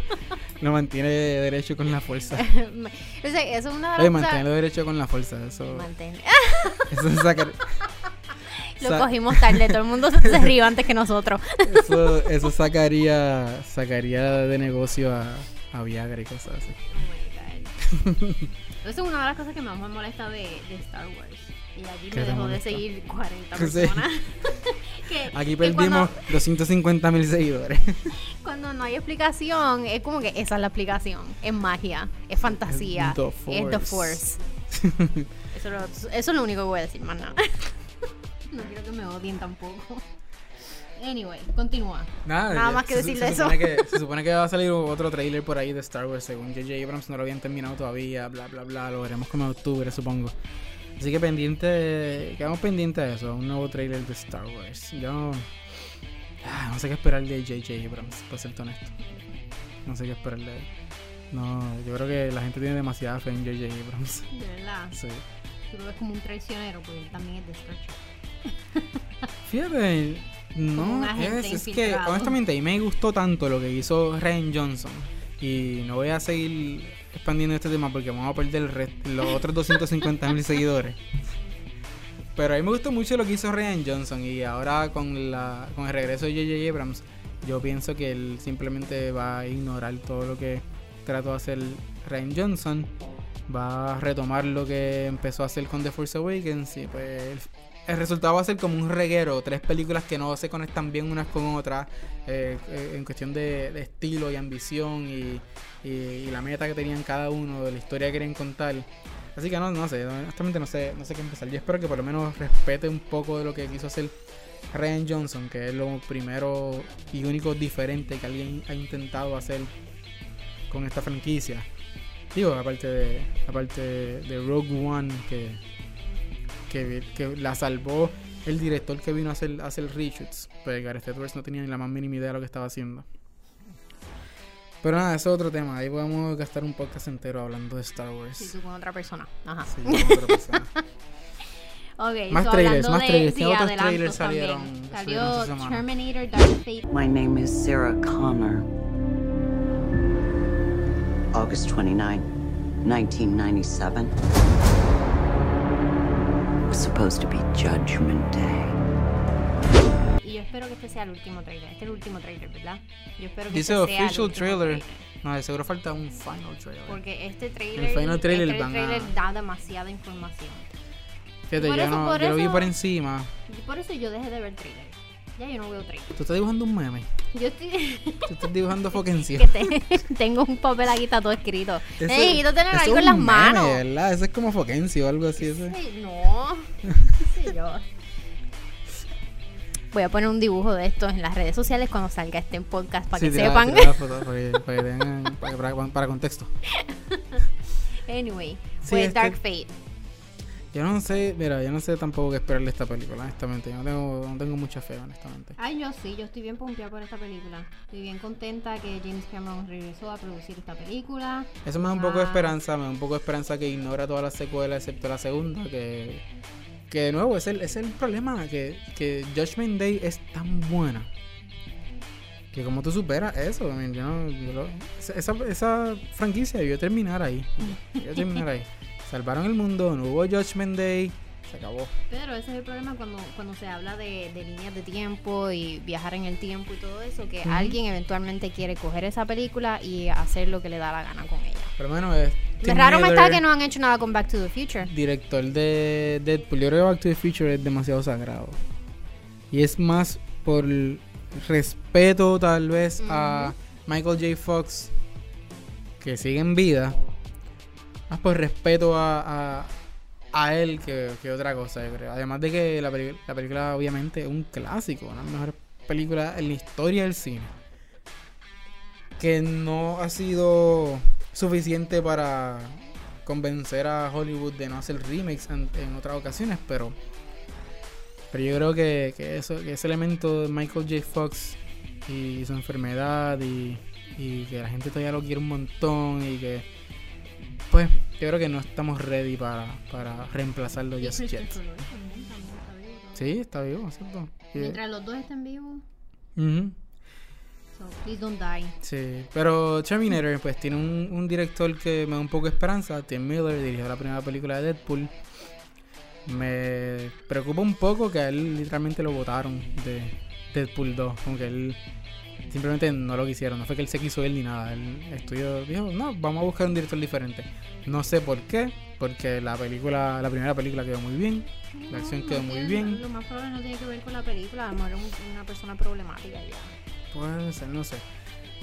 Lo mantiene derecho con la fuerza. O sea, eso es una de Oye, las mantenerlo derecho con la fuerza. Eso, Mantén- eso es sacar- Lo Sa- cosgimos tarde, todo el mundo se, se rió antes que nosotros. Eso, eso sacaría sacaría de negocio a, a Viagra y cosas así. Oh my God. Eso es una de las cosas que más me molesta de, de Star Wars. Y aquí ¿Qué me dejó de seguir 40 Sí. personas. Que- Aquí perdimos Cuando, 250 mil seguidores. cuando no hay explicación, es como que esa es la explicación. Es magia, es fantasía, The es The Force. Eso, lo- eso es lo único que voy a decir, más nada. no quiero que me odien tampoco. Anyway, continúa. Nada, Nada más que se- decir se de eso. que- se supone que va a salir otro trailer por ahí de Star Wars, según J.J. Abrams no lo habían terminado todavía, bla, bla, bla. Lo veremos como en octubre, supongo. Así que pendiente, quedamos pendientes de eso, un nuevo trailer de Star Wars. Yo ah, no sé qué esperar de J.J. Abrams, para ser honesto. No sé qué esperar de él. No, yo creo que la gente tiene demasiada fe en J.J. Abrams. De verdad. Sí. Tú lo ves como un traicionero, porque él también es de Star Trek. Fíjate, no, es, es que honestamente a mí me gustó tanto lo que hizo Ryan Johnson y no voy a seguir expandiendo este tema porque vamos a perder los otros 250 mil seguidores. Pero a mí me gustó mucho lo que hizo Ryan Johnson y ahora con, la, con el regreso de J.J. Abrams yo pienso que él simplemente va a ignorar todo lo que trató de hacer Ryan Johnson, va a retomar lo que empezó a hacer con The Force Awakens y pues el, resultado va a ser como un reguero, tres películas que no se conectan bien unas con otras eh, eh, en cuestión de, de estilo y ambición y la meta que tenían cada uno, de la historia que querían contar. Así que no, no sé, honestamente no sé, no sé qué empezar. Yo espero que por lo menos respete un poco de lo que quiso hacer Ryan Johnson, que es lo primero y único diferente que alguien ha intentado hacer con esta franquicia. Digo, aparte de, aparte de Rogue One, que, que, que la salvó el director que vino a hacer, a hacer reshoots. Pues Gareth Edwards no tenía ni la más mínima idea de lo que estaba haciendo. Pero nada, eso es otro tema. Ahí podemos gastar un podcast entero hablando de Star Wars. Sí, con otra persona. Ajá. Sí, con otra persona. Ok, Más so trailers, más de- trailers. sí, ¿Qué otros trailers salieron- Salió? Terminator Dark Fate. My name is Sarah Connor. August 29, 1997. Was supposed to be Judgment Day. Y yo espero que este sea el último trailer. Este es el último trailer, ¿verdad? Yo espero que Dice este sea el official último trailer. No, de seguro falta un final trailer. Porque este trailer, El final trailer este van a- trailer da demasiada información. Fíjate, por yo, no, lo vi eso- por encima. Y por eso yo dejé de ver trailer. Ya yo no veo trailer. Tú estás dibujando un meme. Yo estoy... Tú estás dibujando te- tengo un papel aquí está todo escrito. Eso- Necesito tener algo en las un manos. meme, ¿verdad? Eso es como Fokencio o algo así. Ese. Sí, no. sé yo. Voy a poner un dibujo de esto en las redes sociales cuando salga este podcast para Sí, que sepan. para contexto. Anyway, Sí, fue este- Dark Fate. Yo no sé, mira, yo no sé tampoco qué esperar de esta película, honestamente. Yo no tengo, no tengo mucha fe, honestamente. Ay, yo sí, yo estoy bien pompeada por esta película. Estoy bien contenta que James Cameron regresó a producir esta película. Eso me da un poco de Ah. esperanza, me da un poco de esperanza que ignora todas las secuelas excepto la segunda, que, que de nuevo es el, es el problema, que, que Judgment Day es tan buena. Que como tú superas eso, I mean, yo no- yo lo- esa, esa- esa franquicia debió terminar ahí. Debió terminar ahí. Salvaron el mundo, no hubo Judgment Day, se acabó. Pero ese es el problema cuando, cuando se habla de, de líneas de tiempo y viajar en el tiempo y todo eso, que alguien eventualmente quiere coger esa película y hacer lo que le da la gana con ella. Pero bueno, es Tim raro me está que no han hecho nada con Back to the Future. director de Deadpool. Yo creo que Back to the Future es demasiado sagrado. Y es más por respeto tal vez a Michael J. Fox, que sigue en vida. Más por respeto a, a, a él que, que otra cosa, creo. Además de que la película obviamente es un clásico, una de las mejores películas en la historia del cine. Que no ha sido suficiente para convencer a Hollywood de no hacer remakes en, en otras ocasiones, pero pero yo creo que, que eso, que ese elemento de Michael J. Fox y su enfermedad y, y que la gente todavía lo quiere un montón y que pues yo creo que no estamos ready para, para reemplazarlo just yet. Sí, está vivo, ¿cierto? Mientras los dos estén vivos, so please don't die. Sí, pero Terminator pues tiene un, un director que me da un poco de esperanza, Tim Miller, dirigió la primera película de Deadpool. Me preocupa un poco que a él literalmente lo votaron de Deadpool 2, como que él simplemente no lo quisieron, no fue que él se quiso él ni nada, el estudio dijo, no, vamos a buscar un director diferente. No sé por qué, porque la película, la primera película quedó muy bien, la acción quedó no muy tiene- bien. Lo más probable no tiene que ver con la película, a lo mejor es un- una persona problemática ya. Puede ser, no sé.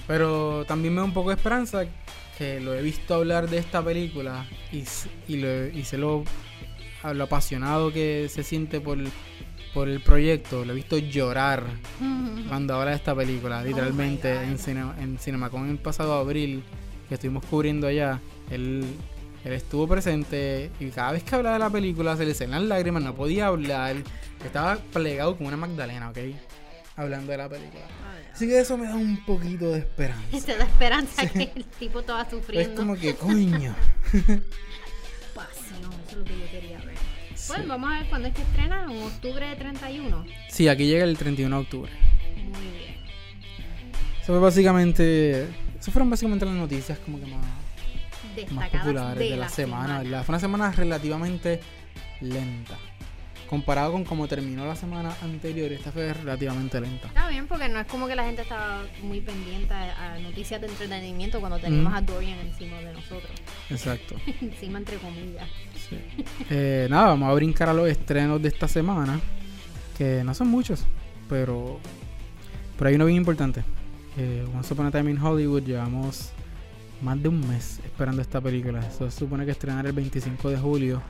Pero también me da un poco de esperanza que lo he visto hablar de esta película y, y, lo, y sé lo, lo apasionado que se siente por, por el proyecto, lo he visto llorar cuando habla de esta película. Literalmente God. en, Cine- en Cinemacon el pasado abril, que estuvimos cubriendo allá, él, él estuvo presente y cada vez que hablaba de la película se le salían las lágrimas, no podía hablar. Estaba plegado como una Magdalena, ¿ok? Hablando de la película. Así que eso me da un poquito de esperanza. Te da esperanza que el tipo estaba Es sufriendo. como que, coño. Pasión, eso es lo que yo quería ver. Sí. Bueno, vamos a ver cuándo es que estrena, en octubre de 31. Sí, aquí llega el 31 de octubre. Muy bien. Eso fue básicamente. Eso fueron básicamente las noticias como que más, más populares de, la, semana, ¿verdad? Fue una semana relativamente lenta. Comparado con cómo terminó la semana anterior, esta fue relativamente lenta. Está bien, porque no es como que la gente estaba muy pendiente a, a noticias de entretenimiento cuando teníamos Mm. a Dorian encima de nosotros. Exacto. encima entre comillas. Sí. Eh, nada, vamos a brincar a los estrenos de esta semana. Que no son muchos, pero. Pero hay uno bien importante. Eh, Once Upon a Time in Hollywood llevamos más de un mes esperando esta película. Eso se supone que estrenar el 25 de julio.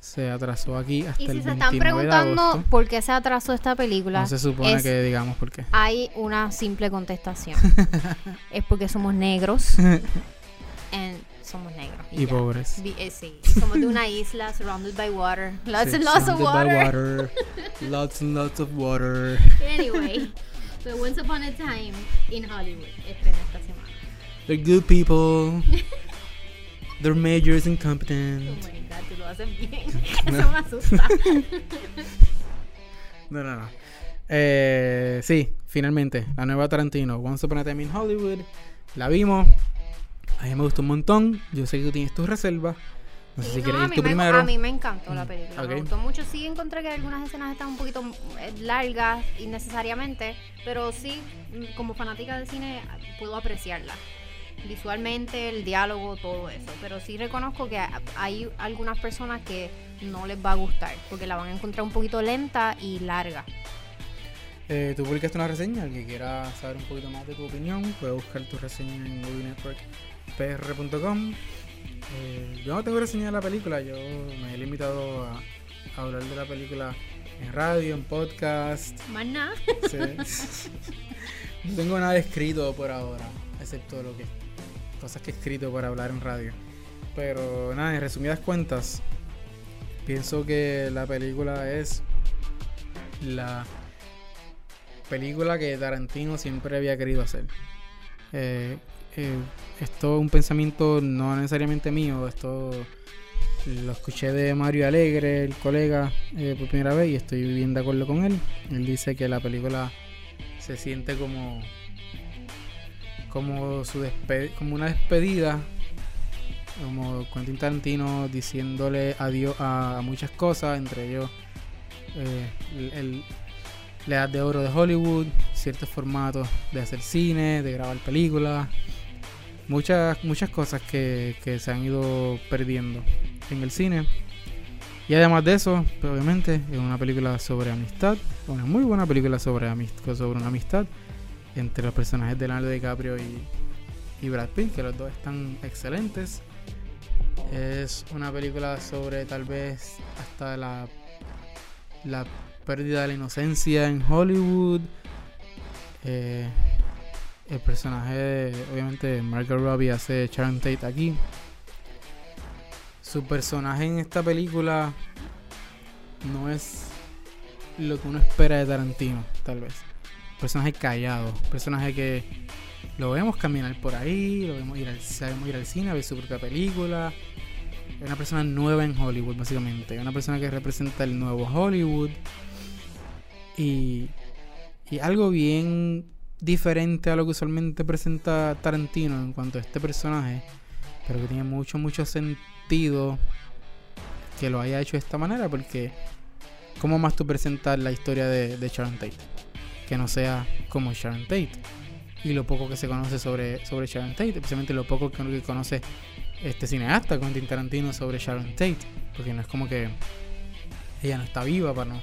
Se atrasó aquí hasta Y si el se 29 están de preguntando agosto. por qué se atrasó esta película, No se supone es- que digamos por qué. hay una simple contestación. es porque somos negros. and somos negros. Y ya. pobres. Vi- eh, sí, y somos de una isla surrounded by water. Lots Sí, and lots of water. water. lots and lots of water. Anyway, so Once Upon a Time in Hollywood estrena esta semana. They're good people. They're majors Oh incompetent. god, tú lo haces bien. Eso me asusta. No, no, no. Eh, sí, finalmente, la nueva Tarantino, Once Upon a Time in Hollywood. La vimos. A mí me gustó un montón. Yo sé que tú tienes tus reservas. No sé si No, quieres a ir tú me- primero. A mí me encantó la película. Me gustó mucho. Sí, encontré que algunas escenas estaban un poquito eh, largas innecesariamente. Pero sí, mm, como fanática del cine, puedo apreciarla. Visualmente, el diálogo, todo eso. Pero sí reconozco que ha- hay algunas personas que no les va a gustar. Porque la van a encontrar un poquito lenta y larga. Eh, tú publicaste una reseña. El que quiera saber un poquito más de tu opinión, puede buscar tu reseña en movienetworkpr.com. Eh, yo no tengo reseña de la película. Yo me he limitado a, a hablar de la película en radio, en podcast. Más nada. Sí. no tengo nada escrito por ahora, excepto lo que cosas que he escrito para hablar en radio. Pero nada, en resumidas cuentas, pienso que la película es la película que Tarantino siempre había querido hacer. Eh, eh, esto es un pensamiento no necesariamente mío, esto lo escuché de Mario Alegre, el colega, eh, por primera vez y estoy bien de acuerdo con él. Él dice que la película se siente como como su como una despedida como Quentin Tarantino diciéndole adiós a, muchas cosas entre ellos eh, el, la edad de oro de Hollywood ciertos formatos de hacer cine de grabar películas muchas muchas cosas que, que se han ido perdiendo en el cine. Y además de eso pues, obviamente es una película sobre amistad una muy buena película sobre amistad sobre una amistad entre los personajes de Leonardo DiCaprio y, y Brad Pitt, que los dos están excelentes. Es una película sobre tal vez hasta la, pérdida de la inocencia en Hollywood. Eh, el personaje, obviamente, Margot Robbie hace Sharon Tate aquí. Su personaje en esta película no es lo que uno espera de Tarantino, tal vez personaje callado, personaje que lo vemos caminar por ahí, lo vemos ir al, sabemos ir al cine a ver su propia película. Es una persona nueva en Hollywood, básicamente. Una persona que representa el nuevo Hollywood. Y, y algo bien diferente a lo que usualmente presenta Tarantino en cuanto a este personaje, pero que tiene mucho, mucho sentido que lo haya hecho de esta manera, porque ¿cómo más tú presentas la historia de, de? Que no sea como Sharon Tate. Y lo poco que se conoce sobre, sobre Sharon Tate, especialmente lo poco que, conoce este cineasta, Quentin Tarantino, sobre Sharon Tate. Porque no es como que ella no está viva para no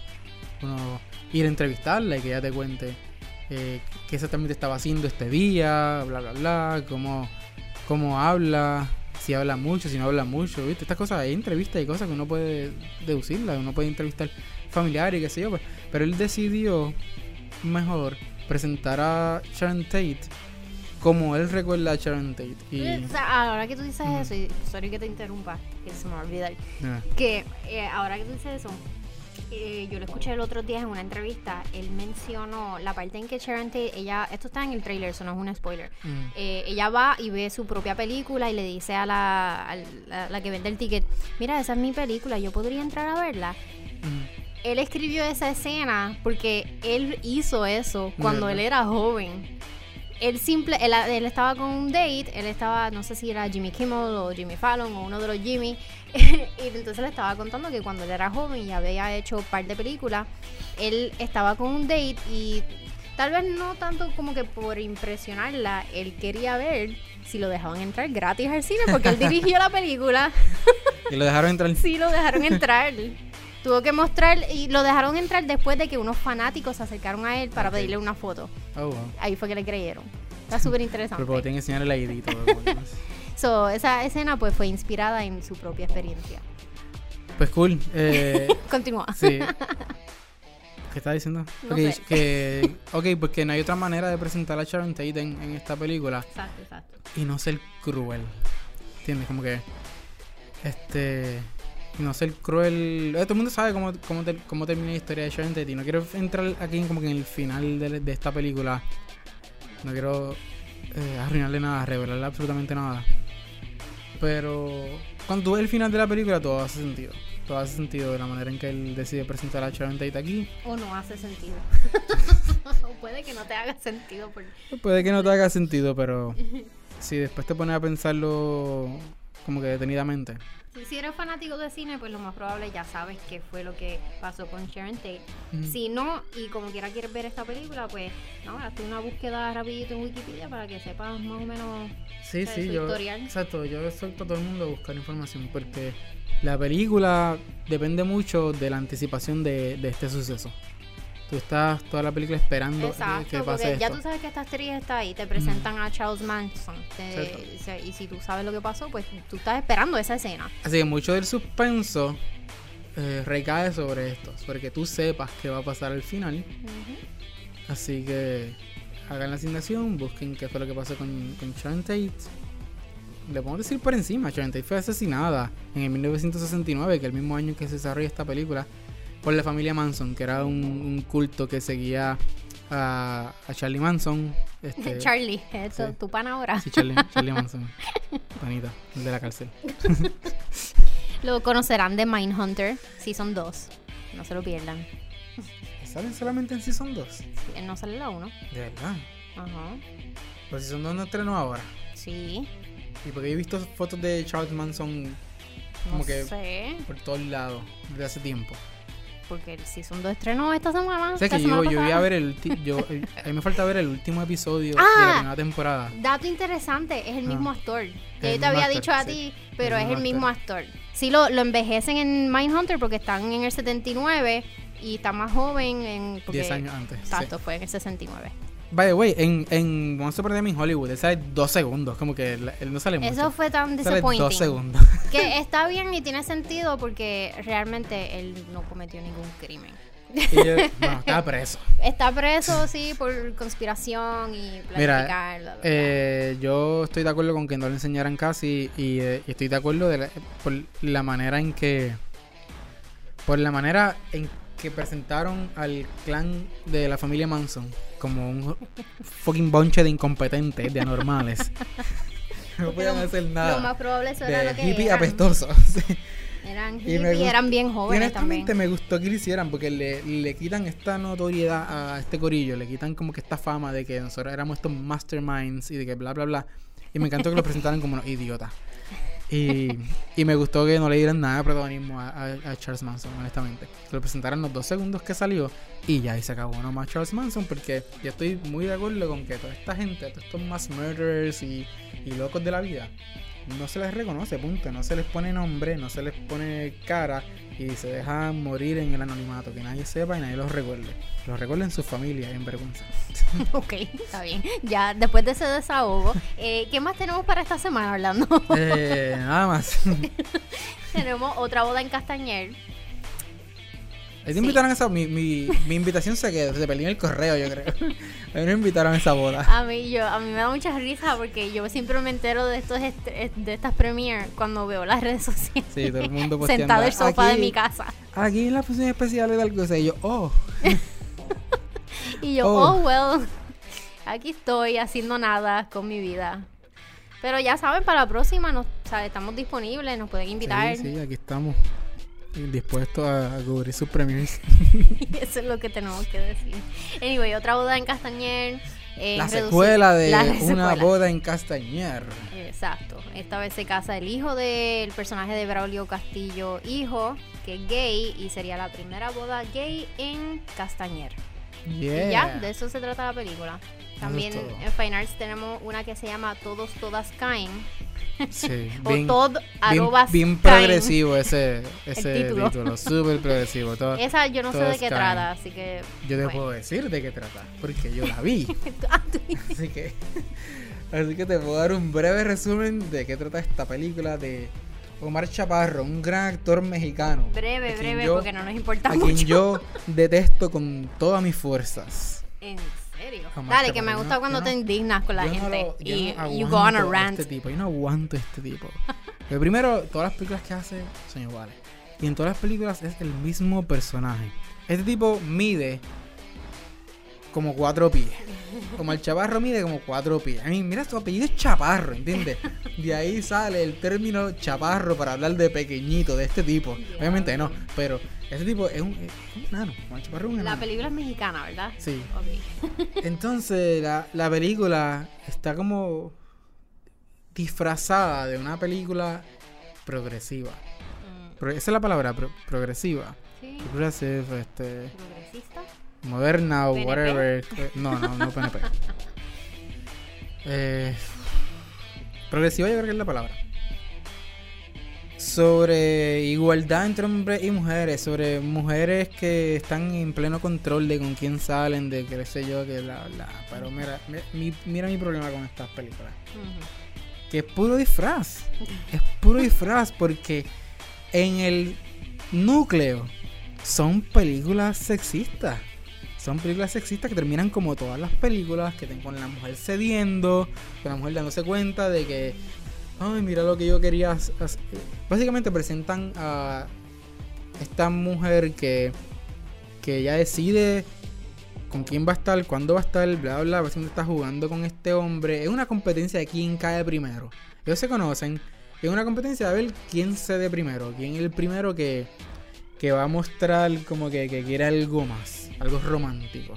uno ir a entrevistarla y que ella te cuente eh, qué exactamente estaba haciendo este día, bla, bla, bla, cómo, cómo habla, si habla mucho, si no habla mucho, ¿viste? Estas cosas, hay entrevistas y cosas que uno puede deducirlas, uno puede entrevistar familiar y qué sé yo, pues. Pero él decidió mejor presentar a Sharon Tate como él recuerda a Sharon Tate. Y, O sea, ahora que tú dices eso, y sorry que te interrumpa, que se me va a olvidar, Ah, que eh, ahora que tú dices eso, eh, yo lo escuché el otro día en una entrevista, él mencionó la parte en que Sharon Tate, ella, esto está en el trailer, eso no es un spoiler, mm, eh, ella va y ve su propia película y le dice a la, a la, la que vende el ticket, mira, esa es mi película, yo podría entrar a verla. mm. Él escribió esa escena porque él hizo eso cuando él era joven. Él simple, él, él estaba con un date, él estaba, no sé si era Jimmy Kimmel o Jimmy Fallon o uno de los Jimmy, y entonces le estaba contando que cuando él era joven y había hecho un par de películas, él estaba con un date y tal vez no tanto como que por impresionarla, él quería ver si lo dejaban entrar gratis al cine porque él dirigió la película. Y lo dejaron entrar. Sí, lo dejaron entrar. Tuvo que mostrar y lo dejaron entrar después de que unos fanáticos se acercaron a él para pedirle una foto. Oh, wow. Ahí fue que le creyeron. Está súper interesante. Pero que enseñar el ID todo. So, esa escena pues fue inspirada en su propia experiencia. Pues cool. Eh, Continúa. sí. ¿Qué estás diciendo? No ok, sé. que, ok, porque no hay otra manera de presentar a Sharon Tate en, en esta película Exacto, exacto. y no ser cruel. ¿Entiendes? Como que. Este. Y No ser cruel. eh, todo el mundo sabe cómo, cómo, cómo termina la historia de Sharon Tate. Y no quiero entrar aquí como que en el final de, de esta película. No quiero eh, arruinarle nada, revelarle absolutamente nada. Pero cuando tú ves el final de la película, todo hace sentido. Todo hace sentido de la manera en que él decide presentar a Sharon Tate aquí. O no hace sentido. o puede que no te haga sentido. Por... Puede que no te haga sentido, pero si después te pones a pensarlo como que detenidamente. Si, eres fanático de cine, pues lo más probable ya sabes qué fue lo que pasó con Sharon Tate. Si no, y como quiera quieres ver esta película, pues no, hazte una búsqueda rapidito en Wikipedia para que sepas más o menos Sí, o sea, sí, su yo. historial. Exacto, yo exhorto a todo el mundo a buscar información porque la película depende mucho de la anticipación de, de este suceso. Tú estás toda la película esperando Exacto, que pase porque ya esto. tú sabes que esta actriz está ahí, te presentan a Charles Manson. te- y si tú sabes lo que pasó, pues tú estás esperando esa escena. Así que mucho del suspenso eh, recae sobre esto, sobre que tú sepas qué va a pasar al final. Así que hagan la asignación, busquen qué fue lo que pasó con, con Sharon Tate. Le podemos decir por encima, Sharon Tate fue asesinada en el 1969, que es el mismo año que se desarrolla esta película, por la familia Manson, que era un, un culto que seguía a, a Charlie Manson. Este, Charlie, esto, sí. tu pan ahora. Sí, Charlie, Charlie Manson. Panita, el de la cárcel. Lo conocerán de Mindhunter, Season 2. No se lo pierdan. ¿Salen solamente en Season 2? Sí, no sale la 1. De verdad. Ajá. Pues Season 2 no estrenó ahora. Sí. Y porque he visto fotos de Charles Manson Como no que- sé. por todos lados desde hace tiempo. Porque el Season 2 estrenó esta semana. O sea que yo, semana yo voy a ver el yo el- A mí me falta ver el último episodio de Ah. la primera temporada. Dato interesante, es el Ah. mismo actor. Ya yo te había actor, dicho a sí. ti, pero es el mismo mismo actor. Sí, lo, lo envejecen en Mindhunter porque están en el 79 y está más joven en... porque- 10 años antes. sí. Exacto, fue en el 69. By the way, en, en Once Upon a Time in Hollywood, él sale dos segundos. Como que él, él no sale mucho. Eso fue tan sale dos disappointing. segundos. Que está bien y tiene sentido porque realmente él no cometió ningún crimen. y yo, bueno, estaba preso. Está preso, sí, por conspiración y Mira, planificar. bla. Eh, yo estoy de acuerdo con que no le enseñaran casi y, eh, y estoy de acuerdo de la- por la manera en que por la manera en que presentaron al clan de la familia Manson como un fucking bonche de incompetentes, de anormales. no podían hacer Lo nada. más probable eso era De lo que hippie eran. apestosos. Eran hippies y eran bien Y jóvenes también. honestamente me gustó que lo hicieran porque le, le quitan esta notoriedad a este corillo, le quitan como que esta fama de que nosotros éramos estos masterminds y de que bla bla bla. Y me encantó que lo presentaran como unos idiotas. Y, y me gustó que no le dieran nada de protagonismo a, a- Charles Manson, honestamente. Lo presentaran los dos segundos que salió y ya ahí se acabó nomás Charles Manson porque yo estoy muy de acuerdo con que toda esta gente, todos estos mass murderers y, y locos de la vida, no se les reconoce, punto. No se les pone nombre, no se les pone cara y se dejan morir en el anonimato, que nadie sepa y nadie los recuerde. Los recuerden sus familias, en vergüenza. Ok, está bien. Ya después de ese desahogo, eh, ¿qué más tenemos para esta semana, Orlando? Eh, nada más. tenemos otra boda en Castañer. Ahí te invitaron a esa. Mi, mi, mi invitación se quedó. Se perdió en el correo, yo creo. A mí me invitaron a esa boda. A mí, yo, a mí me da mucha risa porque yo siempre me entero de estos est- de estas premiere cuando veo las redes sociales. Sí, todo el mundo posteando. Sentado en el sofá de mi casa. Aquí en la función especial de algo. Y yo, oh. Y yo, Oh. oh, well, aquí estoy haciendo nada con mi vida. Pero ya saben, para la próxima nos, o sea, estamos disponibles, nos pueden invitar. Sí, sí, aquí estamos. Dispuestos a, cubrir sus premios. Eso es lo que tenemos que decir. Anyway, otra boda en Castañer. eh, La secuela de la una secuela. boda en Castañer. Exacto. Esta vez se casa el hijo del personaje de Braulio Castillo, hijo, que es gay, y sería la primera boda gay en Castañer. Yeah. Y ya, de eso se trata la película. También en Fine Arts tenemos una que se llama Todos, Todas Caen. Sí, o bien, bien, arrobas bien progresivo ese, ese título. título. Súper progresivo. Todo- Esa yo no sé de qué Caen. trata, así que. Yo te puedo decir de qué trata, porque yo la vi. Ah, Así que, así que te puedo dar un breve resumen de qué trata esta película de Omar Chaparro, un gran actor mexicano. breve, a breve, yo- porque no nos importa A mucho. quien yo detesto con todas mis fuerzas. En serio. Dale, que me gusta no- cuando yo te no- indignas con la Yo no gente. lo- yo y no you go on a aguanto rant. Este tipo, yo no aguanto este tipo. Pero primero, todas las películas que hace son iguales. Y en todas las películas es el mismo personaje. Este tipo mide como cuatro pies. Como el chaparro mide como cuatro pies. A mí, mira, su apellido es chaparro, ¿entiendes? De ahí sale el término chaparro para hablar de pequeñito, de este tipo. Obviamente no, pero este tipo es un, es un enano. Omar Chaparro es un La película es mexicana, ¿verdad? Sí. Ok. Entonces la, la película está como disfrazada de una película progresiva. Mm, Pro- esa es la palabra, pro- progresiva. sí. Progressive, este, Progresista. Moderna o PNP. whatever. No, no, no PNP. Eh, progresiva yo creo que es la palabra. Sobre igualdad entre hombres y mujeres, sobre mujeres que están en pleno control de con quién salen, de qué sé yo, que la, la. Pero mira, mi- mi- mira mi problema con estas películas. Que es puro disfraz. Es puro disfraz porque en el núcleo son películas sexistas. Son películas sexistas que terminan como todas las películas, que te con la mujer cediendo, con la mujer dándose cuenta de que, ay, mira lo que yo quería hacer. Básicamente presentan a esta mujer que, que ya decide con quién va a estar, cuándo va a estar, bla, bla, básicamente está jugando con este hombre. Es una competencia de quién cae primero. Ellos se conocen. Es una competencia de ver quién cede primero, quién es el primero que, que va a mostrar como que, que quiere algo más, algo romántico.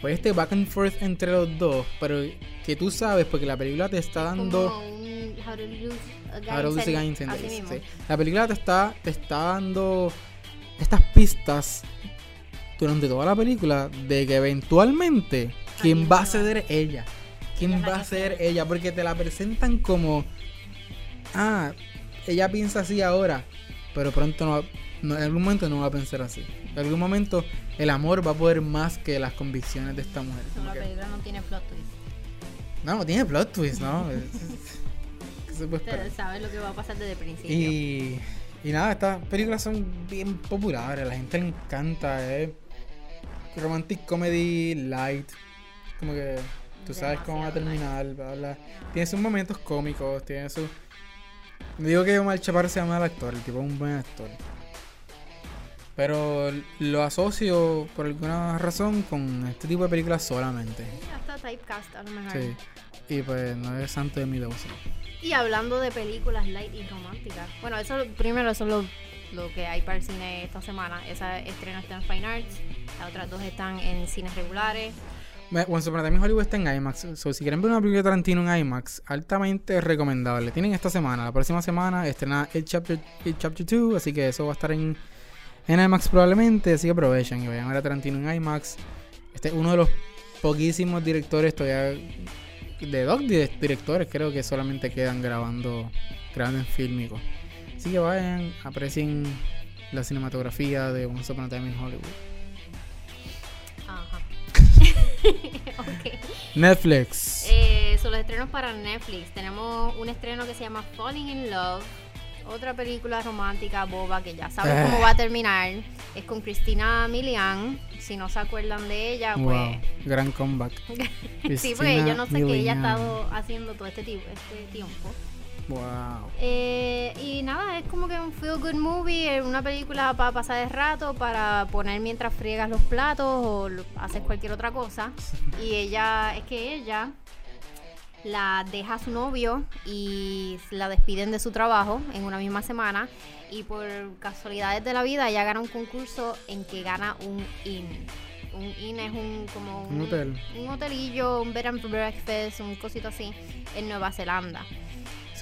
Pues este back and forth entre los dos, pero que tú sabes porque la película te está dando... Como un How to Lose a Guy How to in Lose a Guy in 10 10 así Days, mismo. sí. La película te está, te está dando estas pistas durante toda la película de que eventualmente quien va a ceder es ella. La va a ser ella, porque te la presentan como, ah, ella piensa así ahora, pero pronto no, va- no- en algún momento no va a pensar así. En algún momento el amor va a poder más que las convicciones de esta mujer. No, la película no tiene plot twist. no, no tiene plot twist, ¿no? ¿Qué se puede esperar? Ustedes saben lo que va a pasar desde el principio. Y, y nada, estas películas son bien populares, a la gente le encanta, es romantic comedy light, como que tú sabes cómo va a terminar, bla, bla. Tiene sus momentos cómicos, tiene sus... Digo que Omar Chaparro sea mal actor, el tipo es un buen actor. Pero lo asocio por alguna razón con este tipo de películas solamente. Hasta typecast a lo mejor. Sí. Y pues no es santo de mi devoción. Y hablando de películas light y románticas. Bueno, eso primero eso es lo, lo que hay para el cine esta semana. Esa estreno está en Fine Arts. Las otras dos están en cines regulares. Once Upon a Time in Hollywood está en IMAX. So, si quieren ver una película de Tarantino en IMAX, altamente recomendable. Tienen esta semana. La próxima semana estrena el Chapter, It Chapter 2. Así que eso va a estar en, en IMAX probablemente. Así que aprovechen y vayan a ver a Tarantino en IMAX. Este es uno de los poquísimos directores todavía. De dos di- directores, creo que solamente quedan grabando, grabando en fílmico. Así que vayan, aprecien la cinematografía de Once Upon a Time in Hollywood. Netflix. Eh, son los estrenos para Netflix. Tenemos un estreno que se llama Falling in Love. otra película romántica boba que ya sabes cómo va a terminar. Es con Cristina Milian. Si no se acuerdan de ella, pues. Wow, gran comeback. sí, pues yo no sé qué ella ha estado haciendo todo este, este tiempo. Wow. Eh, y nada, es como que un feel good movie, eh, una película para pasar de rato, para poner mientras friegas los platos o lo- haces cualquier otra cosa. Y ella, es que ella la deja a su novio y la despiden de su trabajo en una misma semana. Y por casualidades de la vida, ella gana un concurso en que gana un inn. Un inn es un como Un hotel. un hotelillo, un bed and breakfast, un cosito así en Nueva Zelanda.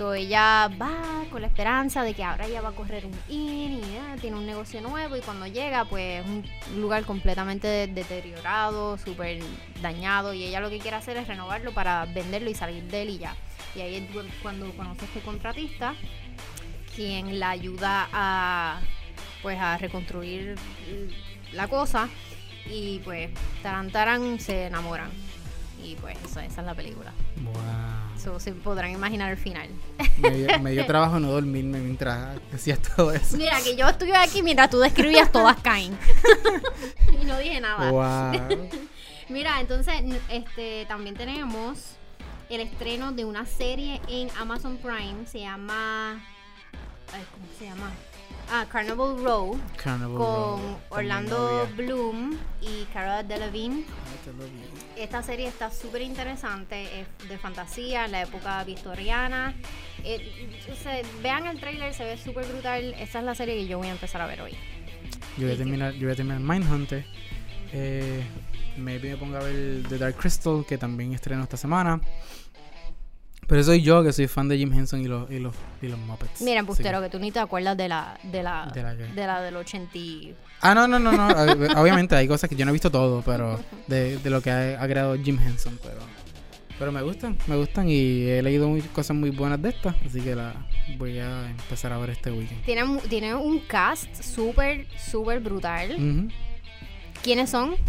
So ella va con la esperanza de que ahora ella va a correr un inn y eh, tiene un negocio nuevo y cuando llega pues un lugar completamente de- deteriorado, súper dañado y ella lo que quiere hacer es renovarlo para venderlo y salir de él y ya. Y ahí es cu- cuando conoce a este contratista quien la ayuda a pues a reconstruir la cosa y pues taran taran se enamoran y pues eso- esa es la película. Wow. So, se podrán imaginar el final. Me dio, me dio trabajo no dormirme mientras hacías todo eso. Mira, que yo estuve aquí mientras tú describías todas caen. y no dije nada. Wow. Mira, entonces, este también tenemos el estreno de una serie en Amazon Prime. Se llama. ay, ¿Cómo se llama? Ah, Carnival Row. Carnival Con Row, Orlando. Bloom y Cara Delevingne. Vi. Esta serie está súper interesante, es de fantasía, en la época victoriana. Eh, o sea, vean el trailer, se ve súper brutal. Esta es la serie que yo voy a empezar a ver hoy. Yo voy a terminar, yo voy a terminar Mindhunter. Eh, maybe me ponga a ver The Dark Crystal, que también estreno esta semana. Pero soy yo que soy fan de Jim Henson y los, y los, y los Muppets. Mira, Así Pustero, que- tú ni te acuerdas de la de la ¿De la de la del 80 y- Ah, no, no, no, no. ob- Obviamente hay cosas que yo no he visto todo, pero de, de lo que ha, ha creado Jim Henson, pero pero me gustan, me gustan y he leído muy- cosas muy buenas de estas, así que la voy a empezar a ver este weekend. Tiene, tiene un cast súper, súper brutal. Ujú. ¿Quiénes son?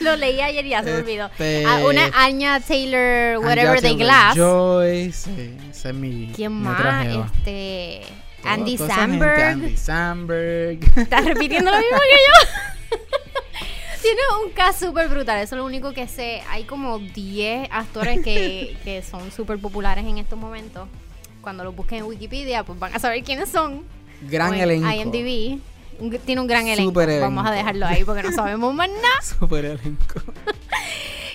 Lo leí ayer y ya se me olvidó. Este, Ah, una Anya Taylor, whatever Anya de Taylor Glass. Joy, sí, esa es mi ¿Quién mi más? Este. Todo- Andy Samberg. Andy Samberg. Estás repitiendo lo mismo que yo. Tiene un cast súper brutal, eso es lo único que sé. Hay como 10 actores que, que son súper populares en estos momentos. Cuando los busquen en Wikipedia, pues van a saber quiénes son. Gran elenco. IMDb. Tiene un gran elenco. Vamos a dejarlo ahí porque no sabemos más nada. Super elenco.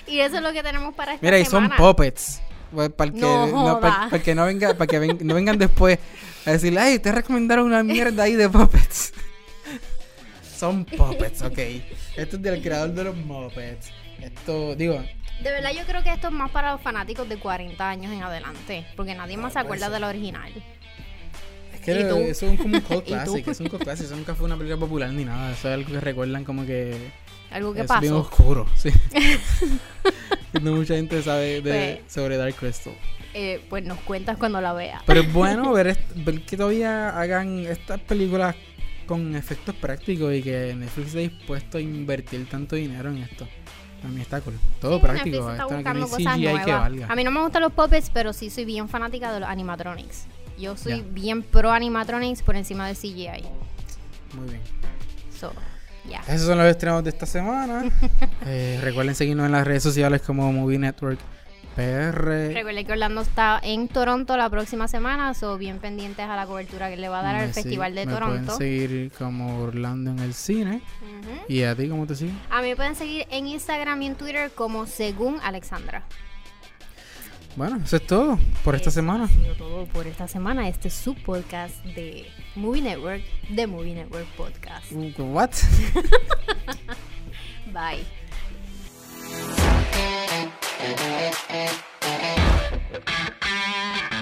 Y eso es lo que tenemos para esta Mira, y son puppets. Pues, Para que No no, para, joda. para que no venga, para que ven- no vengan después a decir, ay, te recomendaron una mierda ahí de puppets. son puppets, ok. Esto es del creador de los Muppets. Esto, digo, De verdad yo creo que esto es más para los fanáticos de 40 años en adelante. Porque nadie más se acuerda de la original. Eso es como un cult classic. Es un cult classic. Eso nunca fue una película popular ni nada. Eso es algo que recuerdan como que Algo que es bien oscuro. Sí. no mucha gente sabe de, Pues- sobre Dark Crystal. Eh, pues nos cuentas cuando la veas. Pero es bueno ver, que todavía hagan estas películas con efectos prácticos y que Netflix esté dispuesto a invertir tanto dinero en esto. A mí está cool. Todo Sí, práctico. Está tiene cosas que valga. A mí no me gustan los puppets, pero sí soy bien fanática de los animatronics. Yo soy bien pro animatronics por encima del CGI. Muy bien. So, ya. Esos son los estrenos de esta semana. Eh, recuerden seguirnos en las redes sociales como Movie Network PR. Recuerden que Orlando está en Toronto la próxima semana, so bien pendientes a la cobertura que le va a dar al Festival de me Toronto. pueden seguir como Orlando en el cine. ¿Y a ti cómo te siguen? A mí me pueden seguir en Instagram y en Twitter como según Alexandra. Bueno, eso es todo por esta semana. Ha todo por esta semana. Este es su podcast de Movie Network, de Movie Network Podcast. What? Bye.